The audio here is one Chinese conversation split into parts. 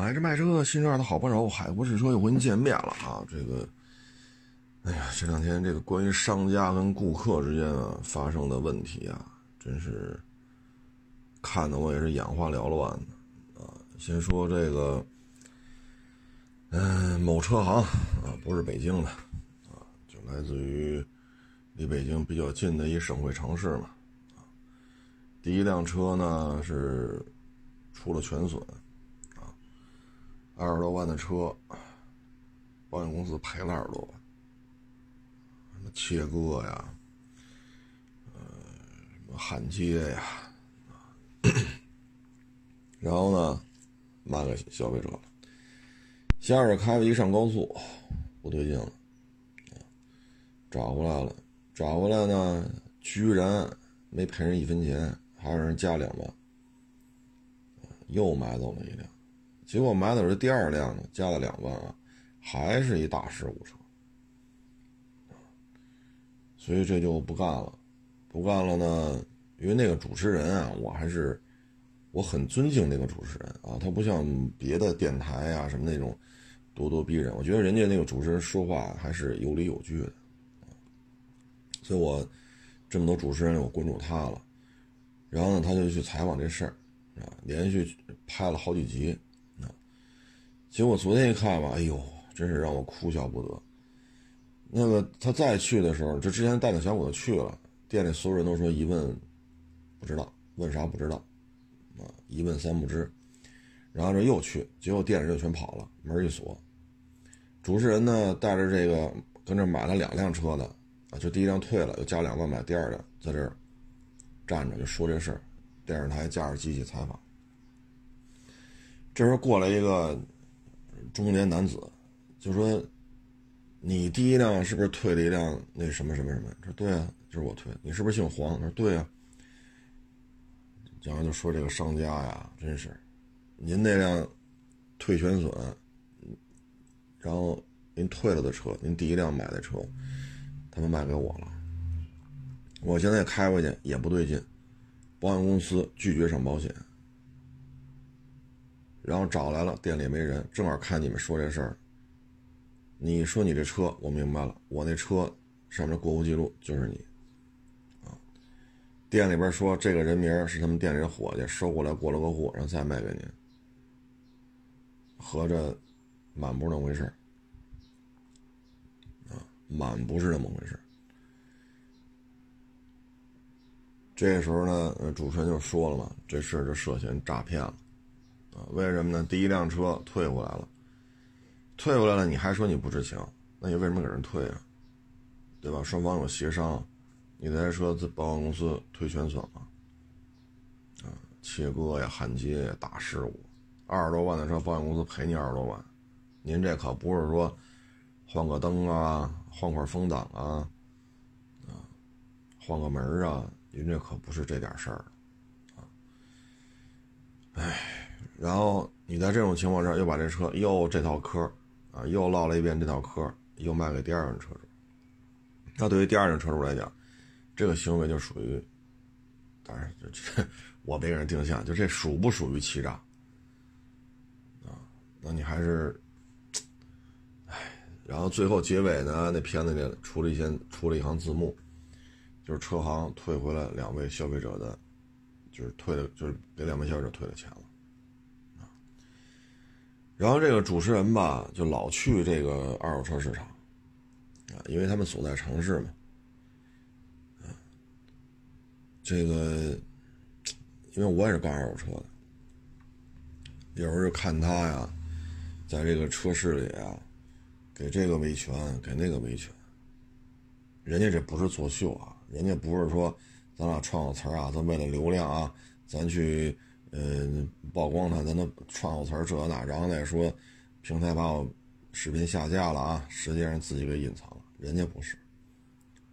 买车卖车，新车的好帮手，海博试车又和您见面了啊！这个，哎呀，这两天这个关于商家跟顾客之间啊发生的问题啊，真是看得我也是眼花缭乱的啊！先说这个，嗯，某车行啊，不是北京的啊，就来自于离北京比较近的一省会城市嘛。第一辆车呢是出了全损。二十多万的车，保险公司赔了二十多万，什么切割呀，呃，什么焊接呀，然后呢，卖给消费者了。先是开了一上高速，不对劲了，找回来了，找回来呢，居然没赔人一分钱，还让人加两万，又买走了一辆。结果买的是第二辆呢，加了两万啊，还是一大事故车，所以这就不干了，不干了呢，因为那个主持人啊，我还是我很尊敬那个主持人啊，他不像别的电台啊什么那种咄咄逼人，我觉得人家那个主持人说话还是有理有据的，所以我这么多主持人我关注他了，然后呢，他就去采访这事儿啊，连续拍了好几集。结果昨天一看吧，哎呦，真是让我哭笑不得。那个他再去的时候，这之前带着小伙子去了，店里所有人都说一问不知道，问啥不知道，啊，一问三不知。然后这又去，结果店里人全跑了，门一锁。主持人呢带着这个跟这买了两辆车的，啊，就第一辆退了，又加两万买第二辆，在这儿站着就说这事儿。电视台架着机器采访，这时候过来一个。中年男子就说：“你第一辆是不是退了一辆那什么什么什么？”说：“对啊，就是我退。”你是不是姓黄？他说：“对啊。”然后就说这个商家呀，真是，您那辆退全损，然后您退了的车，您第一辆买的车，他们卖给我了。我现在开回去也不对劲，保险公司拒绝上保险。然后找来了，店里没人，正好看你们说这事儿。你说你这车，我明白了，我那车上面过户记录就是你，啊，店里边说这个人名是他们店里的伙计收过来过了个户，然后再卖给您，合着满不是那么回事啊，满不是那么回事这时候呢，主持人就说了嘛，这事就涉嫌诈骗了。啊，为什么呢？第一辆车退回来了，退回来了，你还说你不知情？那你为什么给人退啊？对吧？双方有协商，你的车子保险公司退全损了，啊，切割呀、焊接呀、大事故，二十多万的车，保险公司赔你二十多万，您这可不是说换个灯啊、换块风挡啊、啊，换个门啊，您这可不是这点事儿，啊，哎。然后你在这种情况下又把这车又这套嗑啊，又唠了一遍这套嗑又卖给第二辆车主。那对于第二辆车主来讲，这个行为就属于，当然这我没给人定性，就这属不属于欺诈啊？那你还是，哎，然后最后结尾呢，那片子里出了一些出了一行字幕，就是车行退回了两位消费者的，就是退了，就是给两位消费者退了钱了。然后这个主持人吧，就老去这个二手车市场，啊，因为他们所在城市嘛，啊，这个，因为我也是干二手车的，有时候就看他呀，在这个车市里啊，给这个维权，给那个维权，人家这不是作秀啊，人家不是说咱俩创个词啊，咱为了流量啊，咱去。呃，曝光他，咱都串好词儿这那，然后再说平台把我视频下架了啊，实际上自己给隐藏了。人家不是，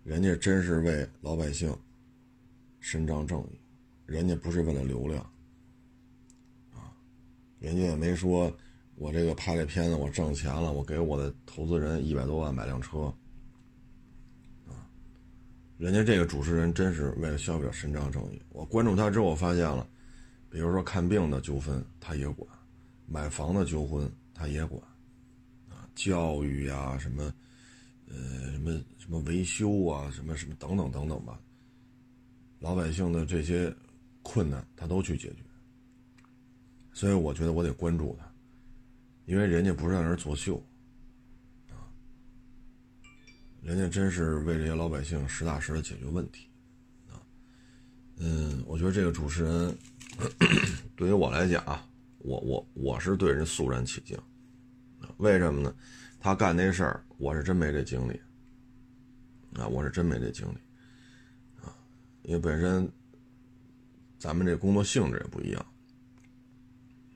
人家真是为老百姓伸张正义，人家不是为了流量啊，人家也没说我这个拍这片子我挣钱了，我给我的投资人一百多万买辆车啊，人家这个主持人真是为了消费者伸张正义。我关注他之后，我发现了。比如说看病的纠纷，他也管；买房的纠纷他也管，啊，教育呀，什么，呃，什么什么维修啊，什么什么等等等等吧，老百姓的这些困难他都去解决。所以我觉得我得关注他，因为人家不是在那儿作秀，啊，人家真是为这些老百姓实打实的解决问题，啊，嗯，我觉得这个主持人对于我来讲啊，我我我是对人肃然起敬，为什么呢？他干那事儿，我是真没这精力，啊，我是真没这精力，啊，因为本身咱们这工作性质也不一样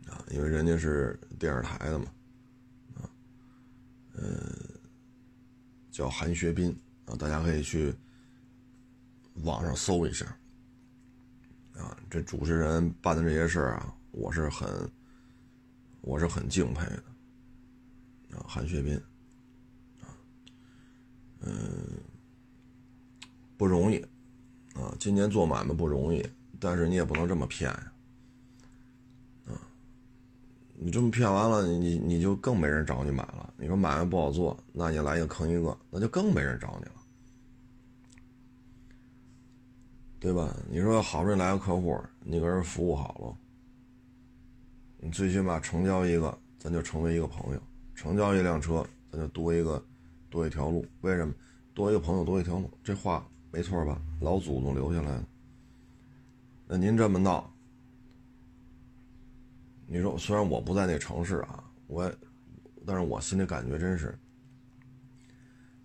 啊。因为人家是电视台的嘛，啊，呃，叫韩学斌啊，大家可以去网上搜一下，啊，这主持人办的这些事儿啊，我是很，我是很敬佩的，啊，韩学斌，啊，嗯，不容易，啊，今年做买卖不容易，但是你也不能这么骗呀。你这么骗完了，你你就更没人找你买了。你说买卖不好做，那你来一个坑一个，那就更没人找你了，对吧？你说好不容易来个客户，你给人服务好了，你最起码成交一个，咱就成为一个朋友；成交一辆车，咱就多一个多一条路。为什么？多一个朋友多一条路，这话没错吧？老祖宗留下来的。那您这么闹？你说，虽然我不在那城市啊，我，但是我心里感觉真是，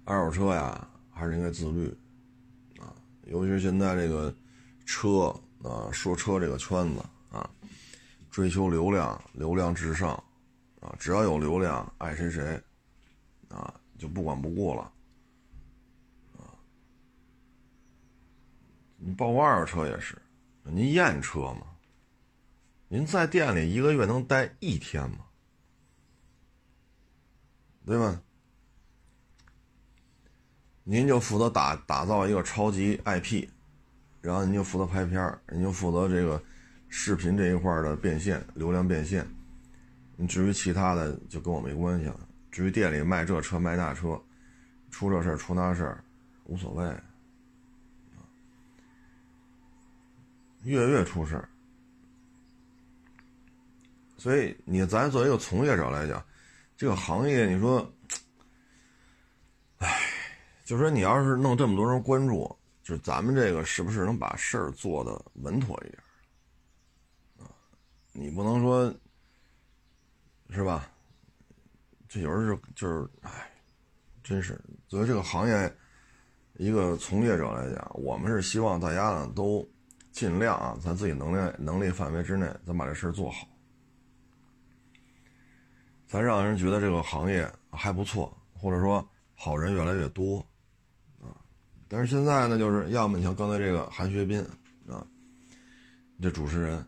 二手车呀，还是应该自律，尤其是现在这个车啊，说车这个圈子啊，追求流量，流量至上，啊，只要有流量，爱谁谁，啊，就不管不顾了，啊，你包括二手车也是，您验车吗？您在店里一个月能待一天吗？对吧？您就负责打打造一个超级 IP，然后您就负责拍片，您就负责这个视频这一块的变现、流量变现。你至于其他的，就跟我没关系了。至于店里卖这车卖那车，出这事出那事，无所谓。月月出事。所以，你咱作为一个从业者来讲，这个行业，你说，唉，就说你要是弄这么多人关注，就是咱们这个是不是能把事儿做的稳妥一点啊？你不能说，是吧？这有时候就是，唉，真是作为这个行业一个从业者来讲，我们是希望大家呢都尽量啊，在自己能力能力范围之内，咱把这事儿做好。咱让人觉得这个行业还不错，或者说好人越来越多，但是现在呢，就是要么你像刚才这个韩学斌，啊，这主持人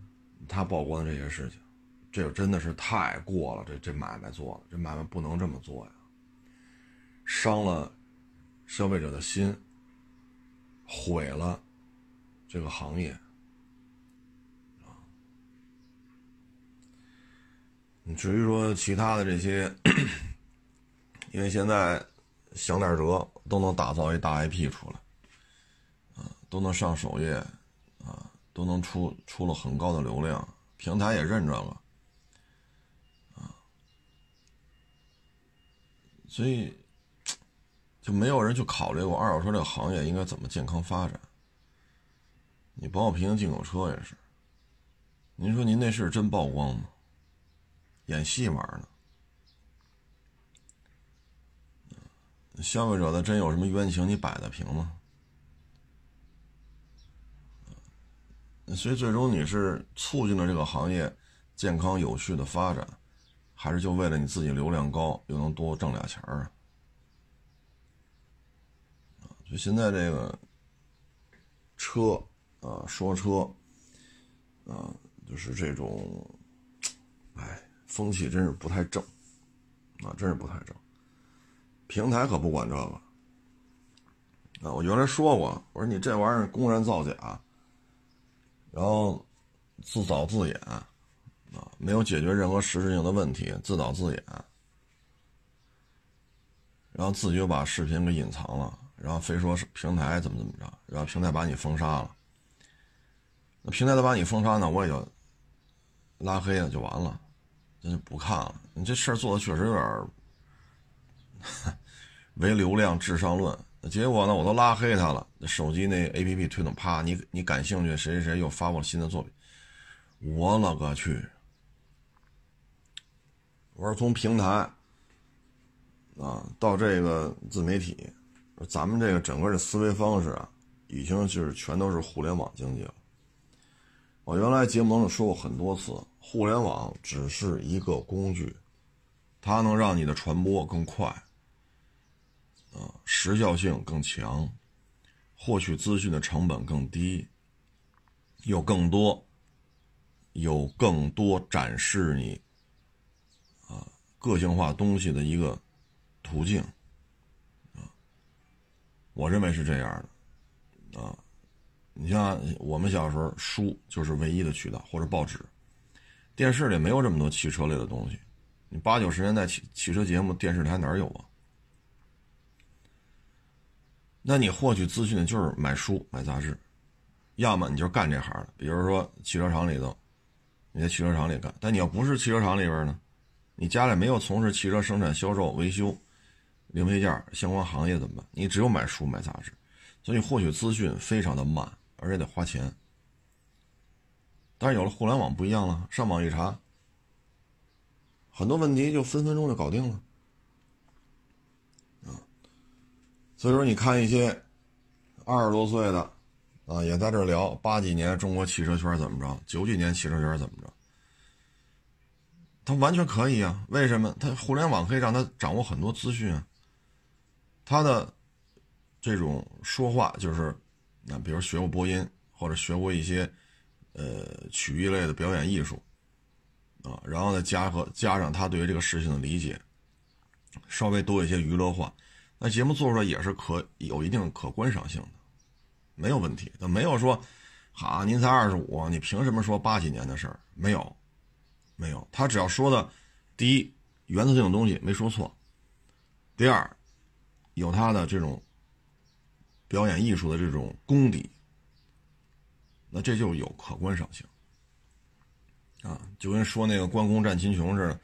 他曝光的这些事情，这真的是太过了，这这买卖做了，这买卖不能这么做呀，伤了消费者的心，毁了这个行业。至于说其他的这些，因为现在想点辙都能打造一大 IP 出来，啊，都能上首页，啊，都能出出了很高的流量，平台也认这个，啊，所以就没有人去考虑过二手车这个行业应该怎么健康发展。你包括平行进口车也是，您说您那是真曝光吗？演戏玩呢？消费者的真有什么冤情，你摆得平吗？所以最终你是促进了这个行业健康有序的发展，还是就为了你自己流量高，又能多挣俩钱儿啊？就现在这个车啊，说车啊，就是这种，哎。风气真是不太正，啊，真是不太正。平台可不管这个，啊，我原来说过，我说你这玩意儿公然造假，然后自导自演，啊，没有解决任何实质性的问题，自导自演，然后自己又把视频给隐藏了，然后非说是平台怎么怎么着，然后平台把你封杀了。那平台都把你封杀呢，我也就拉黑了就完了，那就不看了。你这事儿做的确实有点 唯流量至上论。结果呢，我都拉黑他了。手机那 A P P 推动，啪，你你感兴趣？谁谁谁又发布了新的作品？我勒个去！我说从平台啊到这个自媒体，咱们这个整个的思维方式啊，已经就是全都是互联网经济了。我原来节目当中说过很多次，互联网只是一个工具，它能让你的传播更快，时效性更强，获取资讯的成本更低，有更多，有更多展示你。个性化东西的一个途径啊，我认为是这样的啊。你像我们小时候，书就是唯一的渠道，或者报纸、电视里没有这么多汽车类的东西。你八九十年代汽汽车节目，电视台哪有啊？那你获取资讯就是买书、买杂志，要么你就干这行的，比如说汽车厂里头，你在汽车厂里干。但你要不是汽车厂里边呢？你家里没有从事汽车生产、销售、维修、零配件相关行业怎么办？你只有买书、买杂志，所以获取资讯非常的慢，而且得花钱。但是有了互联网不一样了，上网一查，很多问题就分分钟就搞定了。啊，所以说你看一些二十多岁的啊，也在这聊八几年中国汽车圈怎么着，九几年汽车圈怎么着。他完全可以啊，为什么？他互联网可以让他掌握很多资讯啊。他的这种说话就是，那比如学过播音或者学过一些呃曲艺类的表演艺术啊，然后呢加和加上他对于这个事情的理解，稍微多一些娱乐化，那节目做出来也是可有一定可观赏性的，没有问题。他没有说，好，您才二十五，你凭什么说八几年的事儿？没有。没有，他只要说的，第一，原则性的东西没说错；第二，有他的这种表演艺术的这种功底，那这就有可观赏性啊。就跟说那个关公战秦琼似的，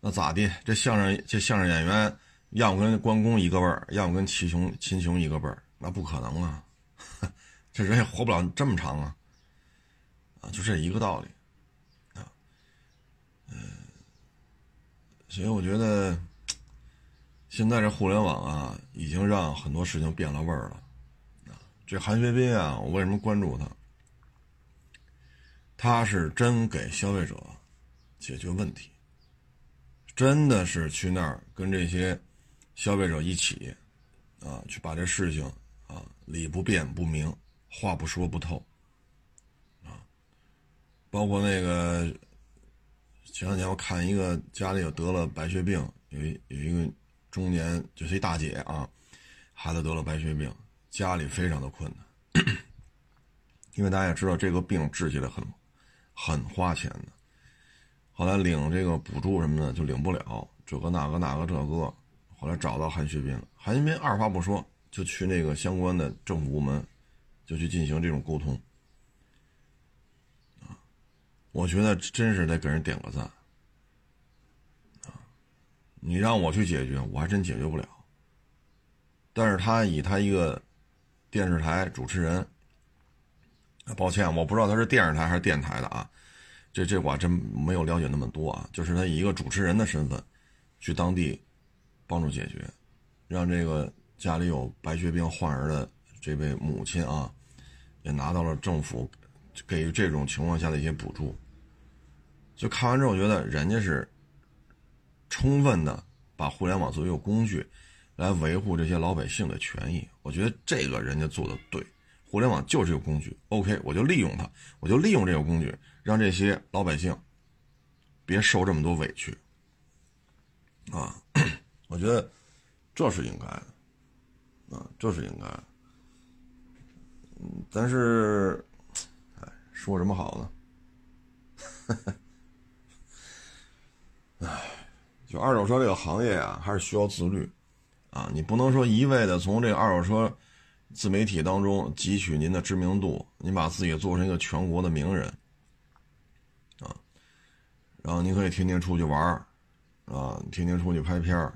那咋的？这相声这相声演员，要么跟关公一个辈儿，要么跟秦琼秦琼一个辈儿，那不可能啊！这人也活不了这么长啊！啊，就这一个道理啊。嗯。所以我觉得，现在这互联网啊，已经让很多事情变了味儿了。啊，这韩学斌啊，我为什么关注他？他是真给消费者解决问题，真的是去那儿跟这些消费者一起，啊，去把这事情啊理不辩不明，话不说不透，啊，包括那个。前两天我看一个家里有得了白血病，有一有一个中年就是一大姐啊，孩子得了白血病，家里非常的困难，因为大家也知道这个病治起来很很花钱的，后来领这个补助什么的就领不了，这个那个那个这个，后来找到韩学斌了，韩学斌二话不说就去那个相关的政府部门，就去进行这种沟通。我觉得真是得给人点个赞，你让我去解决，我还真解决不了。但是他以他一个电视台主持人，抱歉，我不知道他是电视台还是电台的啊，这这我真没有了解那么多啊。就是他以一个主持人的身份，去当地帮助解决，让这个家里有白血病患儿的这位母亲啊，也拿到了政府给予这种情况下的一些补助。就看完之后，觉得人家是充分的把互联网作为一个工具，来维护这些老百姓的权益。我觉得这个人家做的对，互联网就是一个工具。OK，我就利用它，我就利用这个工具，让这些老百姓别受这么多委屈啊！我觉得这是应该的啊，这是应该的。嗯，但是，哎，说什么好呢？唉，就二手车这个行业啊，还是需要自律啊！你不能说一味的从这个二手车自媒体当中汲取您的知名度，你把自己做成一个全国的名人啊，然后你可以天天出去玩啊，天天出去拍片，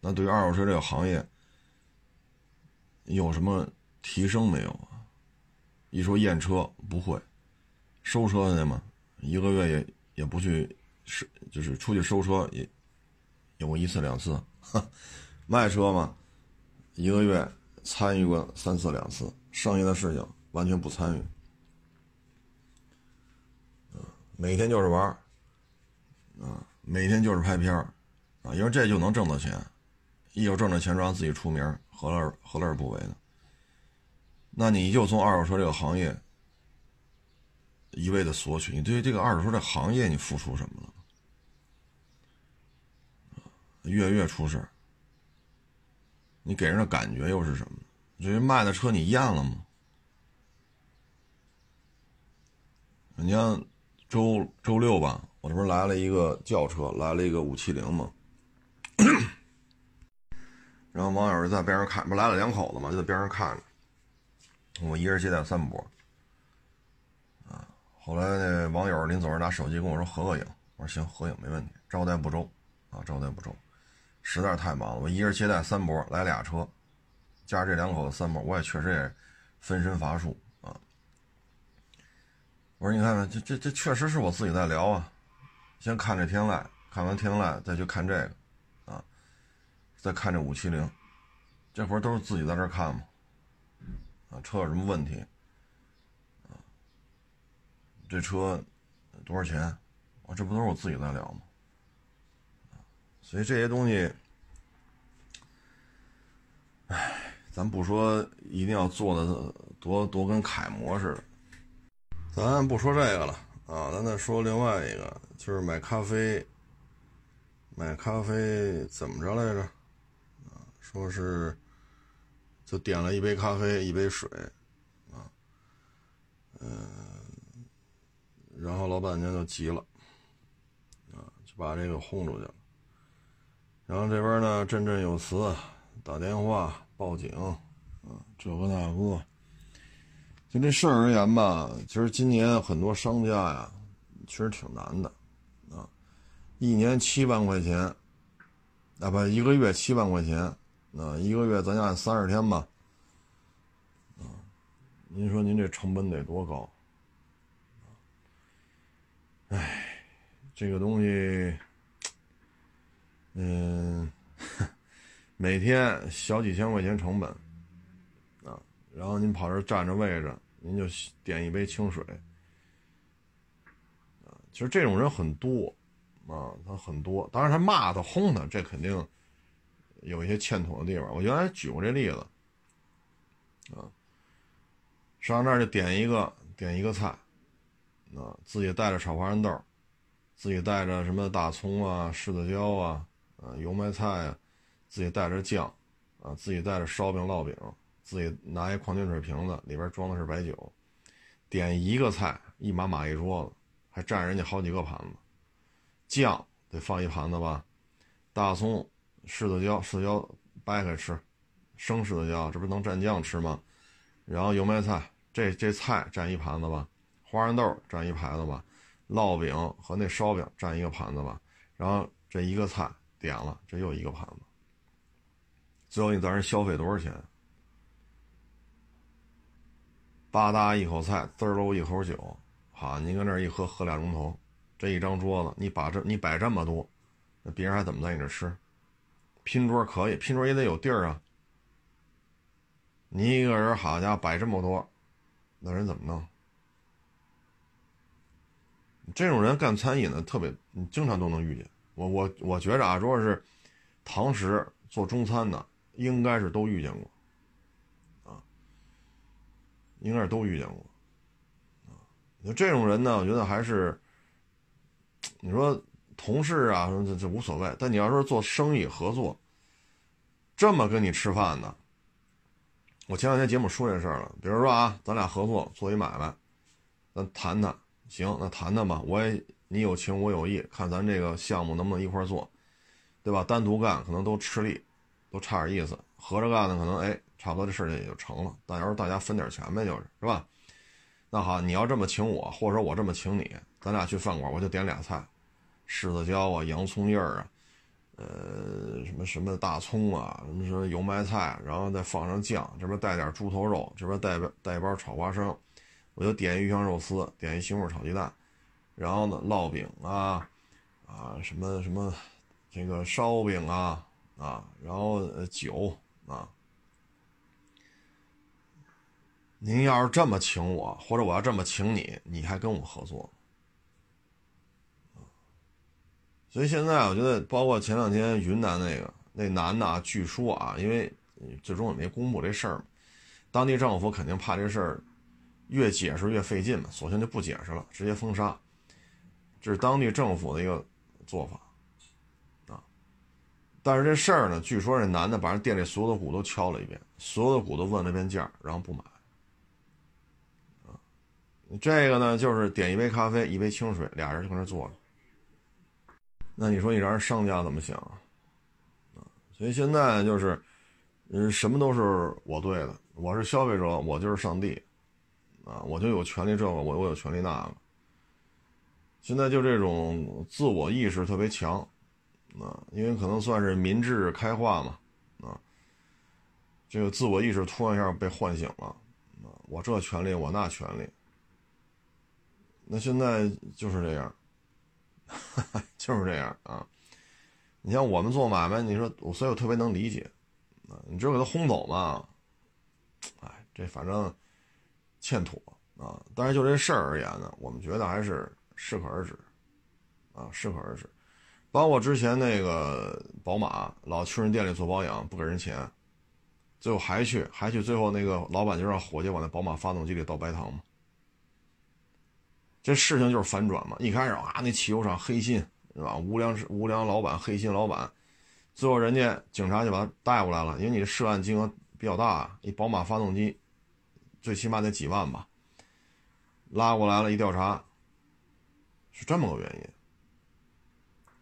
那对于二手车这个行业有什么提升没有啊？一说验车不会，收车去嘛，一个月也也不去。是，就是出去收车也有过一次两次，卖车嘛，一个月参与过三次两次，剩下的事情完全不参与。每天就是玩啊，每天就是拍片啊，因为这就能挣到钱，一有挣着钱让自己出名，何乐何乐而不为呢？那你就从二手车这个行业一味的索取，你对于这个二手车这行业你付出什么了？月月出事你给人的感觉又是什么？这卖的车你验了吗？你像周周六吧，我这不是来了一个轿车，来了一个五七零嘛。然后网友就在边上看，不来了两口子嘛，就在边上看着。我一人接待三波。啊，后来那网友临走时拿手机跟我说合个影，我说行，合影没问题，招待不周啊，招待不周。实在是太忙了，我一人接待三波，来俩车，加这两口子三波，我也确实也分身乏术啊。我说你看看，这这这确实是我自己在聊啊。先看这天籁，看完天籁再去看这个，再看这五七零，这活儿都是自己在这看嘛。啊，车有什么问题？啊，这车多少钱？我这不都是我自己在聊吗？所以这些东西，唉，咱不说一定要做的多多跟楷模似的，咱不说这个了啊，咱再说另外一个，就是买咖啡，买咖啡怎么着来着？说是就点了一杯咖啡，一杯水，啊，嗯，然后老板娘就急了，啊，就把这个轰出去了。然后这边呢，振振有词，打电话报警，啊，这个那个。就这事儿而言吧，其实今年很多商家呀，其实挺难的，啊，一年七万块钱，啊不，一个月七万块钱，啊，一个月咱就按三十天吧，啊，您说您这成本得多高？哎，这个东西。嗯，每天小几千块钱成本，啊，然后您跑这占着位置，您就点一杯清水，啊，其实这种人很多，啊，他很多，当然他骂他轰他，这肯定有一些欠妥的地方。我原来举过这例子，啊，上那儿就点一个点一个菜，啊，自己带着炒花生豆，自己带着什么大葱啊、柿子椒啊。啊，油麦菜啊，自己带着酱，啊，自己带着烧饼、烙饼，自己拿一矿泉水瓶子，里边装的是白酒，点一个菜，一码码一桌子，还占人家好几个盘子，酱得放一盘子吧，大葱、柿子椒、柿子椒掰开吃，生柿子椒，这不能蘸酱吃吗？然后油麦菜，这这菜占一盘子吧，花生豆占一盘子吧，烙饼和那烧饼占一个盘子吧，然后这一个菜。点了，这又一个盘子。最后你在这消费多少钱？吧嗒一口菜，滋喽一口酒，好，你跟那一喝，喝俩钟头。这一张桌子，你把这你摆这么多，那别人还怎么在你这吃？拼桌可以，拼桌也得有地儿啊。你一个人，好家伙，摆这么多，那人怎么弄？这种人干餐饮的特别，你经常都能遇见。我我我觉着啊，如果是堂食做中餐的，应该是都遇见过，啊，应该是都遇见过，啊，就这种人呢，我觉得还是，你说同事啊，这这无所谓，但你要说做生意合作，这么跟你吃饭的，我前两天节目说这事儿了，比如说啊，咱俩合作做一买卖，咱谈谈，行，那谈谈吧，我也你有情我有意，看咱这个项目能不能一块做，对吧？单独干可能都吃力，都差点意思；合着干呢，可能哎，差不多这事情也就成了。但要是大家分点钱呗，就是是吧？那好，你要这么请我，或者我这么请你，咱俩去饭馆，我就点俩菜：柿子椒啊，洋葱叶儿啊，呃，什么什么大葱啊，什么什么油麦菜，然后再放上酱，这边带点猪头肉，这边带带一包炒花生，我就点鱼香肉丝，点一西红柿炒鸡蛋，然后呢，烙饼啊，啊，什么什么，这个烧饼啊，啊，然后酒啊。您要是这么请我，或者我要这么请你，你还跟我合作？所以现在我觉得，包括前两天云南那个那男的啊，据说啊，因为最终也没公布这事儿，当地政府肯定怕这事儿越解释越费劲嘛，索性就不解释了，直接封杀。这是当地政府的一个做法啊。但是这事儿呢，据说这男的把人店里所有的鼓都敲了一遍，所有的鼓都问了遍价，然后不买。这个呢，就是点一杯咖啡，一杯清水，俩人就搁那坐着。那你说你让人商家怎么想啊？所以现在就是，嗯，什么都是我对的，我是消费者，我就是上帝，啊，我就有权利这个，我我有权利那个。现在就这种自我意识特别强，啊，因为可能算是民智开化嘛，啊，这个自我意识突然一下被唤醒了，啊，我这权利，我那权利。那现在就是这样，就是这样啊！你像我们做买卖，你说我，所以我特别能理解啊。你只有给他轰走嘛，哎，这反正欠妥啊。但是就这事儿而言呢，我们觉得还是适可而止啊，适可而止。包括之前那个宝马老去人店里做保养，不给人钱，最后还去，还去，最后那个老板就让伙计往那宝马发动机里倒白糖嘛。这事情就是反转嘛！一开始啊，那汽油厂黑心是吧？无良无良老板，黑心老板，最后人家警察就把他带过来了，因为你涉案金额比较大，一宝马发动机最起码得几万吧。拉过来了，一调查是这么个原因，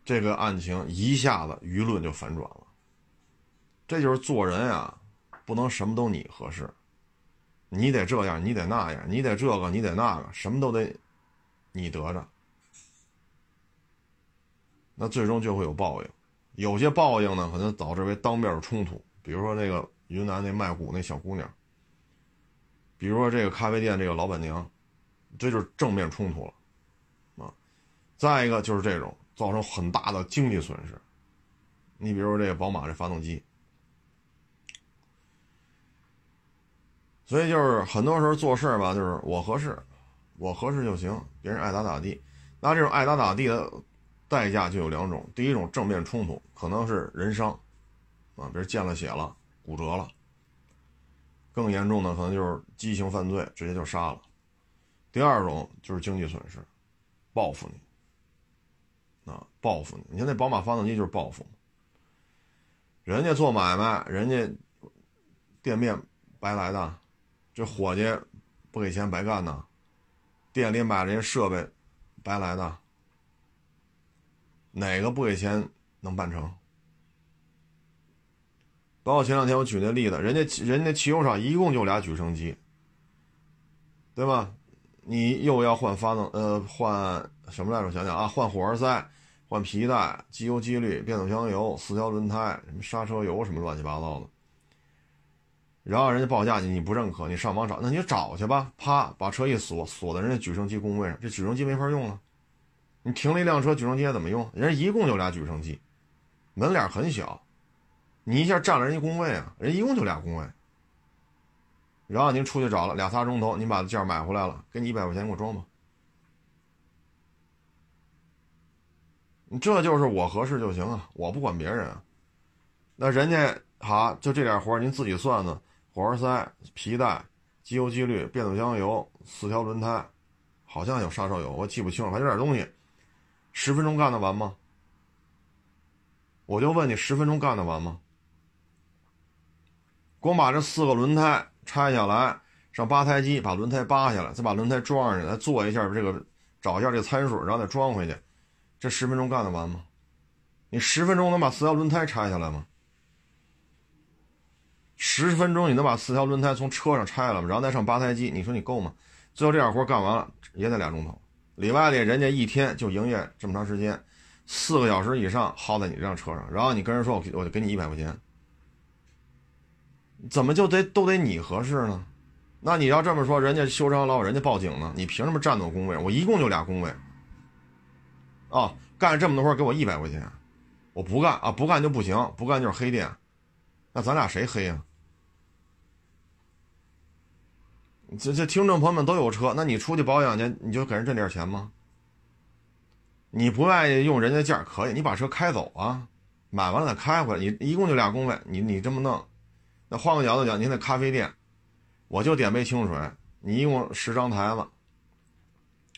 这个案情一下子舆论就反转了。这就是做人啊，不能什么都你合适，你得这样，你得那样，你得这个，你得那个，什么都得。你得着，那最终就会有报应。有些报应呢，可能导致为当面冲突，比如说那个云南那卖鼓那小姑娘，比如说这个咖啡店这个老板娘，这就是正面冲突了啊。再一个就是这种造成很大的经济损失。你比如说这个宝马这发动机，所以就是很多时候做事吧，就是我合适。我合适就行，别人爱咋咋地。那这种爱咋咋地的代价就有两种：第一种正面冲突，可能是人伤，啊，比如见了血了、骨折了；更严重的可能就是激情犯罪，直接就杀了。第二种就是经济损失，报复你，啊，报复你。你看那宝马发动机就是报复，人家做买卖，人家店面白来的，这伙计不给钱白干呢。店里买这些设备，白来的。哪个不给钱能办成？包括前两天我举那例子，人家人家汽油厂一共就俩举升机，对吧？你又要换发动，呃，换什么来着？想想啊，换火花塞，换皮带，机油机滤，变速箱油，四条轮胎，什么刹车油，什么乱七八糟的。然后人家报价你你不认可，你上网找，那你就找去吧。啪，把车一锁，锁在人家举升机工位上，这举升机没法用了。你停了一辆车，举升机还怎么用？人家一共就俩举升机，门脸很小，你一下占了人家工位啊。人一共就俩工位。然后您出去找了俩仨钟头，您把件买回来了，给你一百块钱给我装吧。这就是我合适就行啊，我不管别人啊。那人家好，就这点活您自己算算。火花塞、皮带、机油机滤、变速箱油、四条轮胎，好像有刹车油，我记不清了，还有点东西。十分钟干得完吗？我就问你，十分钟干得完吗？光把这四个轮胎拆下来，上八胎机把轮胎扒下来，再把轮胎装上去，再做一下这个找一下这参数，然后再装回去，这十分钟干得完吗？你十分钟能把四条轮胎拆下来吗？十分钟你能把四条轮胎从车上拆了吗？然后再上八台机，你说你够吗？最后这点活干完了也得俩钟头。里外里人家一天就营业这么长时间，四个小时以上耗在你这辆车上，然后你跟人说我我就给你一百块钱，怎么就得都得你合适呢？那你要这么说，人家修车老人家报警呢，你凭什么占我工位？我一共就俩工位，啊，干这么多活给我一百块钱。我不干啊，不干就不行，不干就是黑店，那咱俩谁黑呀？这这听众朋友们都有车，那你出去保养去，你就给人挣点钱吗？你不愿意用人家价可以，你把车开走啊，买完了再开回来。你一共就俩工位，你你这么弄，那换个角度讲，您那咖啡店，我就点杯清水，你一共十张台子，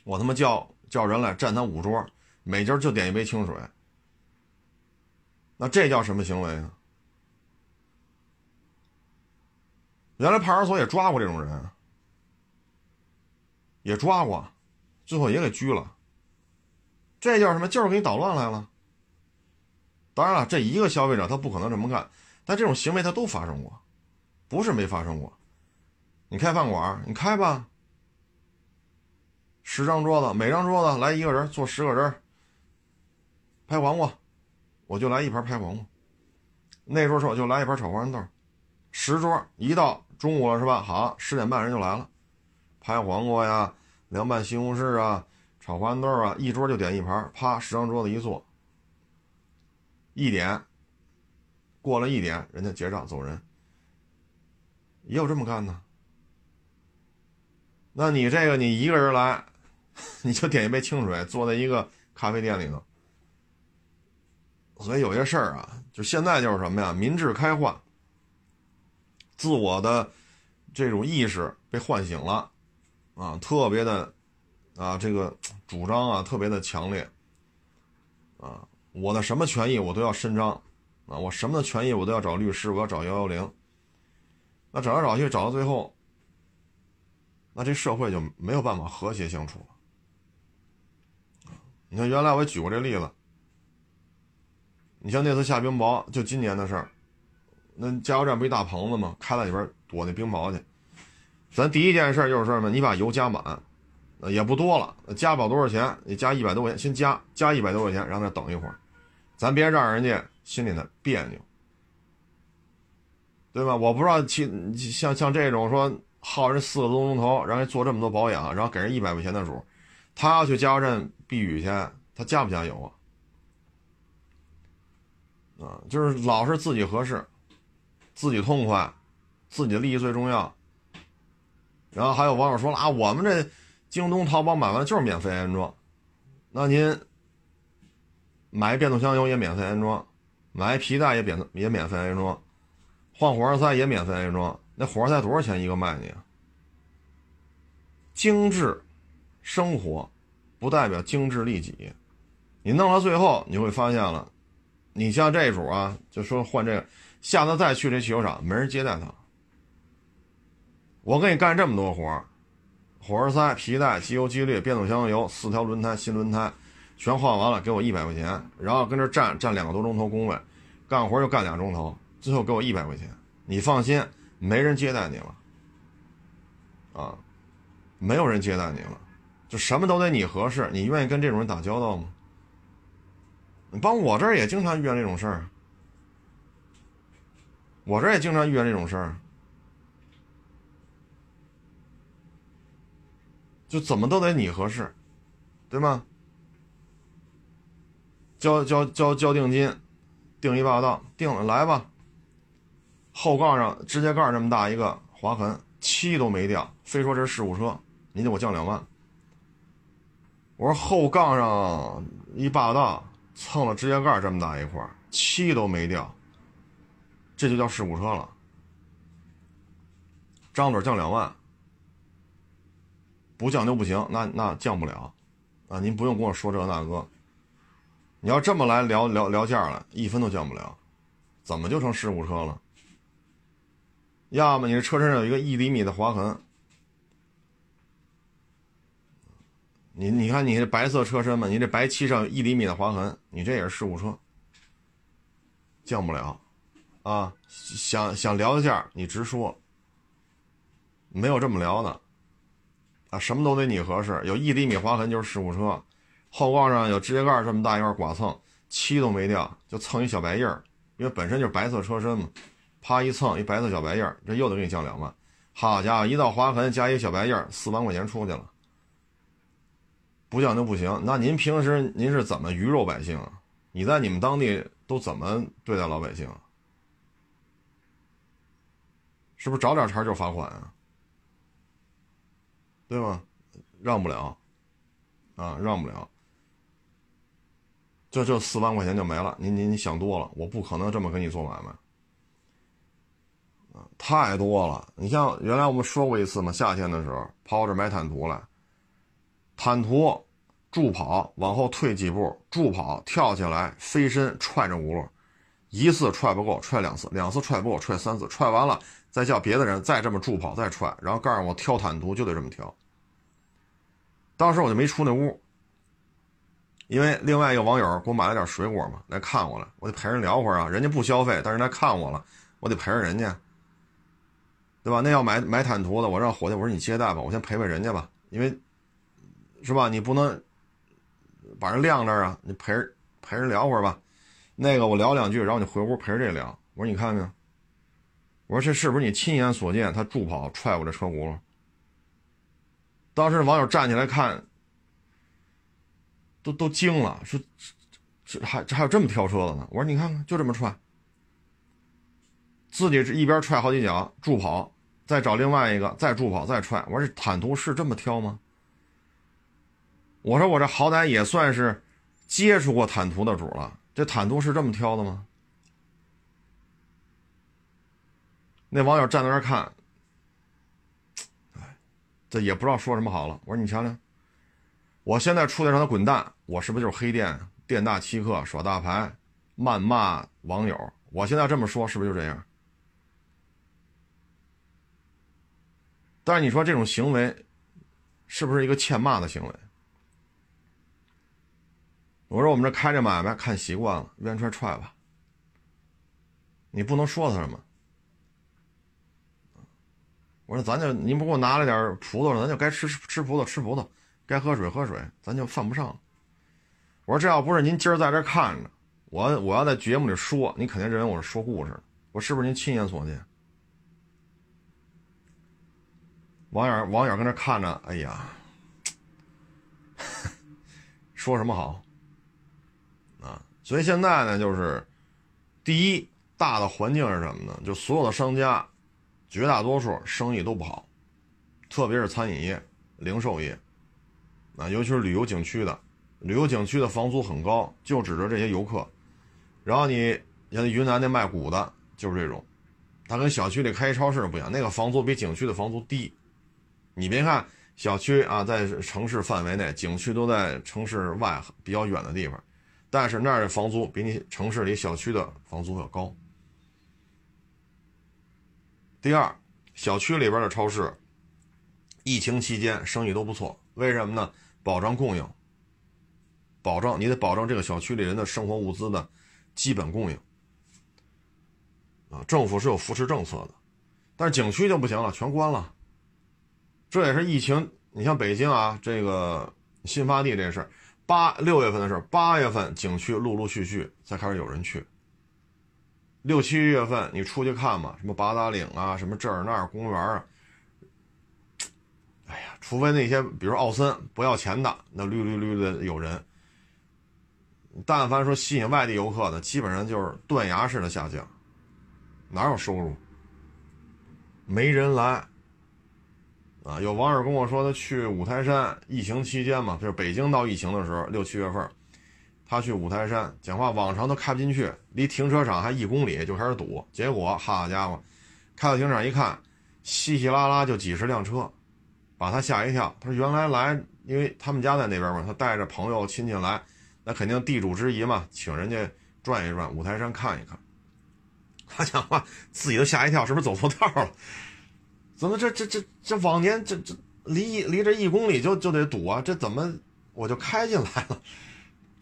我他妈叫叫人来占他五桌，每家就点一杯清水。那这叫什么行为呢？原来派出所也抓过这种人，也抓过，最后也给拘了。这叫什么？就是给你捣乱来了。当然了，这一个消费者他不可能这么干，但这种行为他都发生过，不是没发生过。你开饭馆，你开吧，十张桌子，每张桌子来一个人，坐十个人，拍黄瓜。我就来一盘拍黄瓜，那桌说我就来一盘炒黄豆，十桌一到中午了是吧？好，十点半人就来了，拍黄瓜呀，凉拌西红柿啊，炒黄豌豆啊，一桌就点一盘，啪，十张桌子一坐，一点过了一点，人家结账走人，也有这么干的。那你这个你一个人来，你就点一杯清水，坐在一个咖啡店里头。所以有些事儿啊，就现在就是什么呀？民智开化，自我的这种意识被唤醒了，啊，特别的啊，这个主张啊，特别的强烈，啊，我的什么权益我都要伸张，啊，我什么的权益我都要找律师，我要找幺幺零。那找来找去找到最后，那这社会就没有办法和谐相处了。你看，原来我也举过这例子。你像那次下冰雹，就今年的事儿，那加油站不一大棚子吗？开在里边躲那冰雹去。咱第一件事就是什么？你把油加满，也不多了，加不了多少钱，你加一百多块钱，先加加一百多块钱，让他等一会儿，咱别让人家心里呢别扭，对吧？我不知道其像像这种说耗人四个多钟头，让人做这么多保养，然后给人一百块钱的主，他要去加油站避雨去，他加不加油啊？啊，就是老是自己合适，自己痛快，自己的利益最重要。然后还有网友说了啊，我们这京东、淘宝买完就是免费安装，那您买变速箱油也免费安装，买皮带也免也免费安装，换火花塞也免费安装。那火花塞多少钱一个卖你？精致生活不代表精致利己，你弄到最后你会发现了。你像这主啊，就说换这个，下次再去这汽修厂，没人接待他。我给你干这么多活火花塞、皮带、机油、机滤、变速箱油、四条轮胎、新轮胎，全换完了，给我一百块钱，然后跟这站站两个多钟头工位，干活就干俩钟头，最后给我一百块钱。你放心，没人接待你了，啊，没有人接待你了，就什么都得你合适，你愿意跟这种人打交道吗？你帮我这儿也经常遇见这种事儿，我这儿也经常遇见这种事儿，就怎么都得你合适，对吗？交交交交定金，定一霸道，定了来吧。后杠上指甲盖这么大一个划痕，漆都没掉，非说这是事故车，您就给我降两万。我说后杠上一霸道。蹭了指甲盖这么大一块漆都没掉，这就叫事故车了。张嘴降两万，不降就不行，那那降不了，啊，您不用跟我说这那个。你要这么来聊聊聊价了，一分都降不了，怎么就成事故车了？要么你这车身上有一个一厘米的划痕，你你看你这白色车身嘛，你这白漆上有一厘米的划痕，你这也是事故车，降不了，啊，想想聊一下你直说，没有这么聊的，啊，什么都得你合适，有一厘米划痕就是事故车，后杠上有指甲盖这么大一块剐蹭，漆都没掉，就蹭一小白印儿，因为本身就是白色车身嘛，啪一蹭一白色小白印儿，这又得给你降两万，好家伙，一道划痕加一小白印儿，四万块钱出去了。不降就不行。那您平时您是怎么鱼肉百姓啊？你在你们当地都怎么对待老百姓？是不是找点茬就罚款啊？对吗？让不了，啊，让不了。就这四万块钱就没了。您您你想多了，我不可能这么跟你做买卖。啊，太多了。你像原来我们说过一次嘛，夏天的时候跑我这买坦途来。坦途助跑往后退几步，助跑跳起来飞身踹着轱辘，一次踹不够，踹两次，两次踹不够，踹三次，踹完了再叫别的人再这么助跑再踹，然后告诉我挑坦途就得这么挑。当时我就没出那屋，因为另外一个网友给我买了点水果嘛，来看我了，我得陪人聊会儿啊，人家不消费，但是来看我了，我得陪着人家，对吧？那要买买坦途的，我让伙计我说你接待吧，我先陪陪人家吧，因为。是吧？你不能把人晾那儿啊！你陪陪人聊会儿吧。那个我聊两句，然后你回屋陪着这聊。我说你看没有？我说这是不是你亲眼所见？他助跑踹我这车轱辘。当时网友站起来看，都都惊了，说这还这还有这么跳车的呢？我说你看看，就这么踹，自己一边踹好几脚助跑，再找另外一个再助跑再踹。我说这坦途是这么挑吗？我说我这好歹也算是接触过坦途的主了，这坦途是这么挑的吗？那网友站在那看，这也不知道说什么好了。我说你瞧瞧，我现在出来让他滚蛋，我是不是就是黑店、店大欺客、耍大牌、谩骂网友？我现在这么说，是不是就这样？但是你说这种行为，是不是一个欠骂的行为？我说我们这开着买卖，看习惯了，愿踹踹吧。你不能说他什么。我说咱就您不给我拿了点葡萄，咱就该吃吃葡萄吃葡萄，该喝水喝水，咱就犯不上。我说这要不是您今儿在这看着，我我要在节目里说，你肯定认为我是说故事。我是不是您亲眼所见？网友网友跟那看着，哎呀，说什么好啊？所以现在呢，就是第一大的环境是什么呢？就所有的商家，绝大多数生意都不好，特别是餐饮业、零售业，啊，尤其是旅游景区的，旅游景区的房租很高，就指着这些游客。然后你像云南那卖鼓的，就是这种，他跟小区里开超市不一样，那个房租比景区的房租低。你别看小区啊，在城市范围内，景区都在城市外比较远的地方。但是那儿的房租比你城市里小区的房租要高。第二，小区里边的超市，疫情期间生意都不错，为什么呢？保障供应，保证你得保证这个小区里人的生活物资的基本供应。啊，政府是有扶持政策的，但是景区就不行了，全关了。这也是疫情，你像北京啊，这个新发地这事儿。八六月份的时候，八月份景区陆陆续续才开始有人去。六七月份你出去看吧，什么八达岭啊，什么这儿那儿公园啊，哎呀，除非那些比如奥森不要钱的，那绿绿绿的有人。但凡说吸引外地游客的，基本上就是断崖式的下降，哪有收入？没人来。啊，有网友跟我说，他去五台山，疫情期间嘛，就是北京闹疫情的时候，六七月份，他去五台山，讲话往常都开不进去，离停车场还一公里就开始堵，结果好家伙，开到停车场一看，稀稀拉拉就几十辆车，把他吓一跳。他说原来来，因为他们家在那边嘛，他带着朋友亲戚来，那肯定地主之谊嘛，请人家转一转五台山看一看。他讲话自己都吓一跳，是不是走错道了？怎么这这这这往年这这离离这一公里就就得堵啊，这怎么我就开进来了？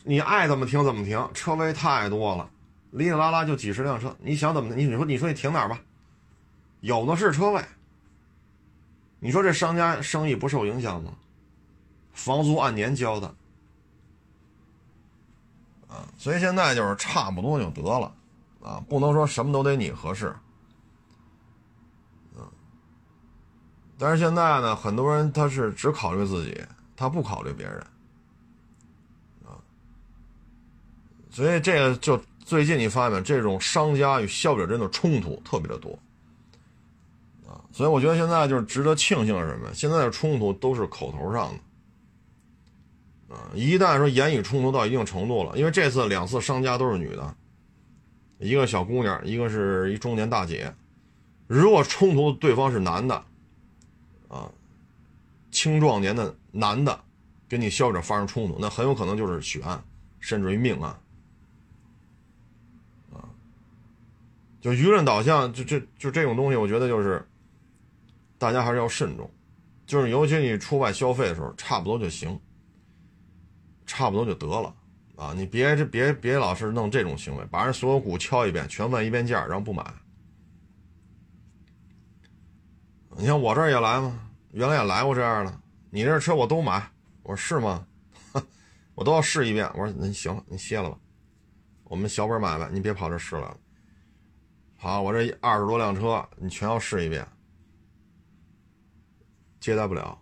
你爱怎么停怎么停，车位太多了，哩哩啦啦就几十辆车，你想怎么？你你说你说你停哪儿吧？有的是车位。你说这商家生意不受影响吗？房租按年交的，啊，所以现在就是差不多就得了，啊，不能说什么都得你合适，嗯，但是现在呢，很多人他是只考虑自己，他不考虑别人，啊，所以这个就最近你发现这种商家与消费者之间的冲突特别的多。啊所以我觉得现在就是值得庆幸的是什么？现在的冲突都是口头上的，啊，一旦说言语冲突到一定程度了，因为这次两次商家都是女的，一个小姑娘，一个是一中年大姐，如果冲突对方是男的，啊，青壮年的男的，跟你消费者发生冲突，那很有可能就是血案，甚至于命案，就舆论导向，就这就这种东西，我觉得就是。大家还是要慎重，就是尤其你出外消费的时候，差不多就行，差不多就得了啊！你别这别别老是弄这种行为，把人所有股敲一遍，全问一遍价，然后不买。你看我这也来嘛，原来也来过这样的。你这车我都买，我说是吗？我都要试一遍。我说那行了，你歇了吧，我们小本买卖，你别跑这试来了。好，我这二十多辆车，你全要试一遍。接待不了，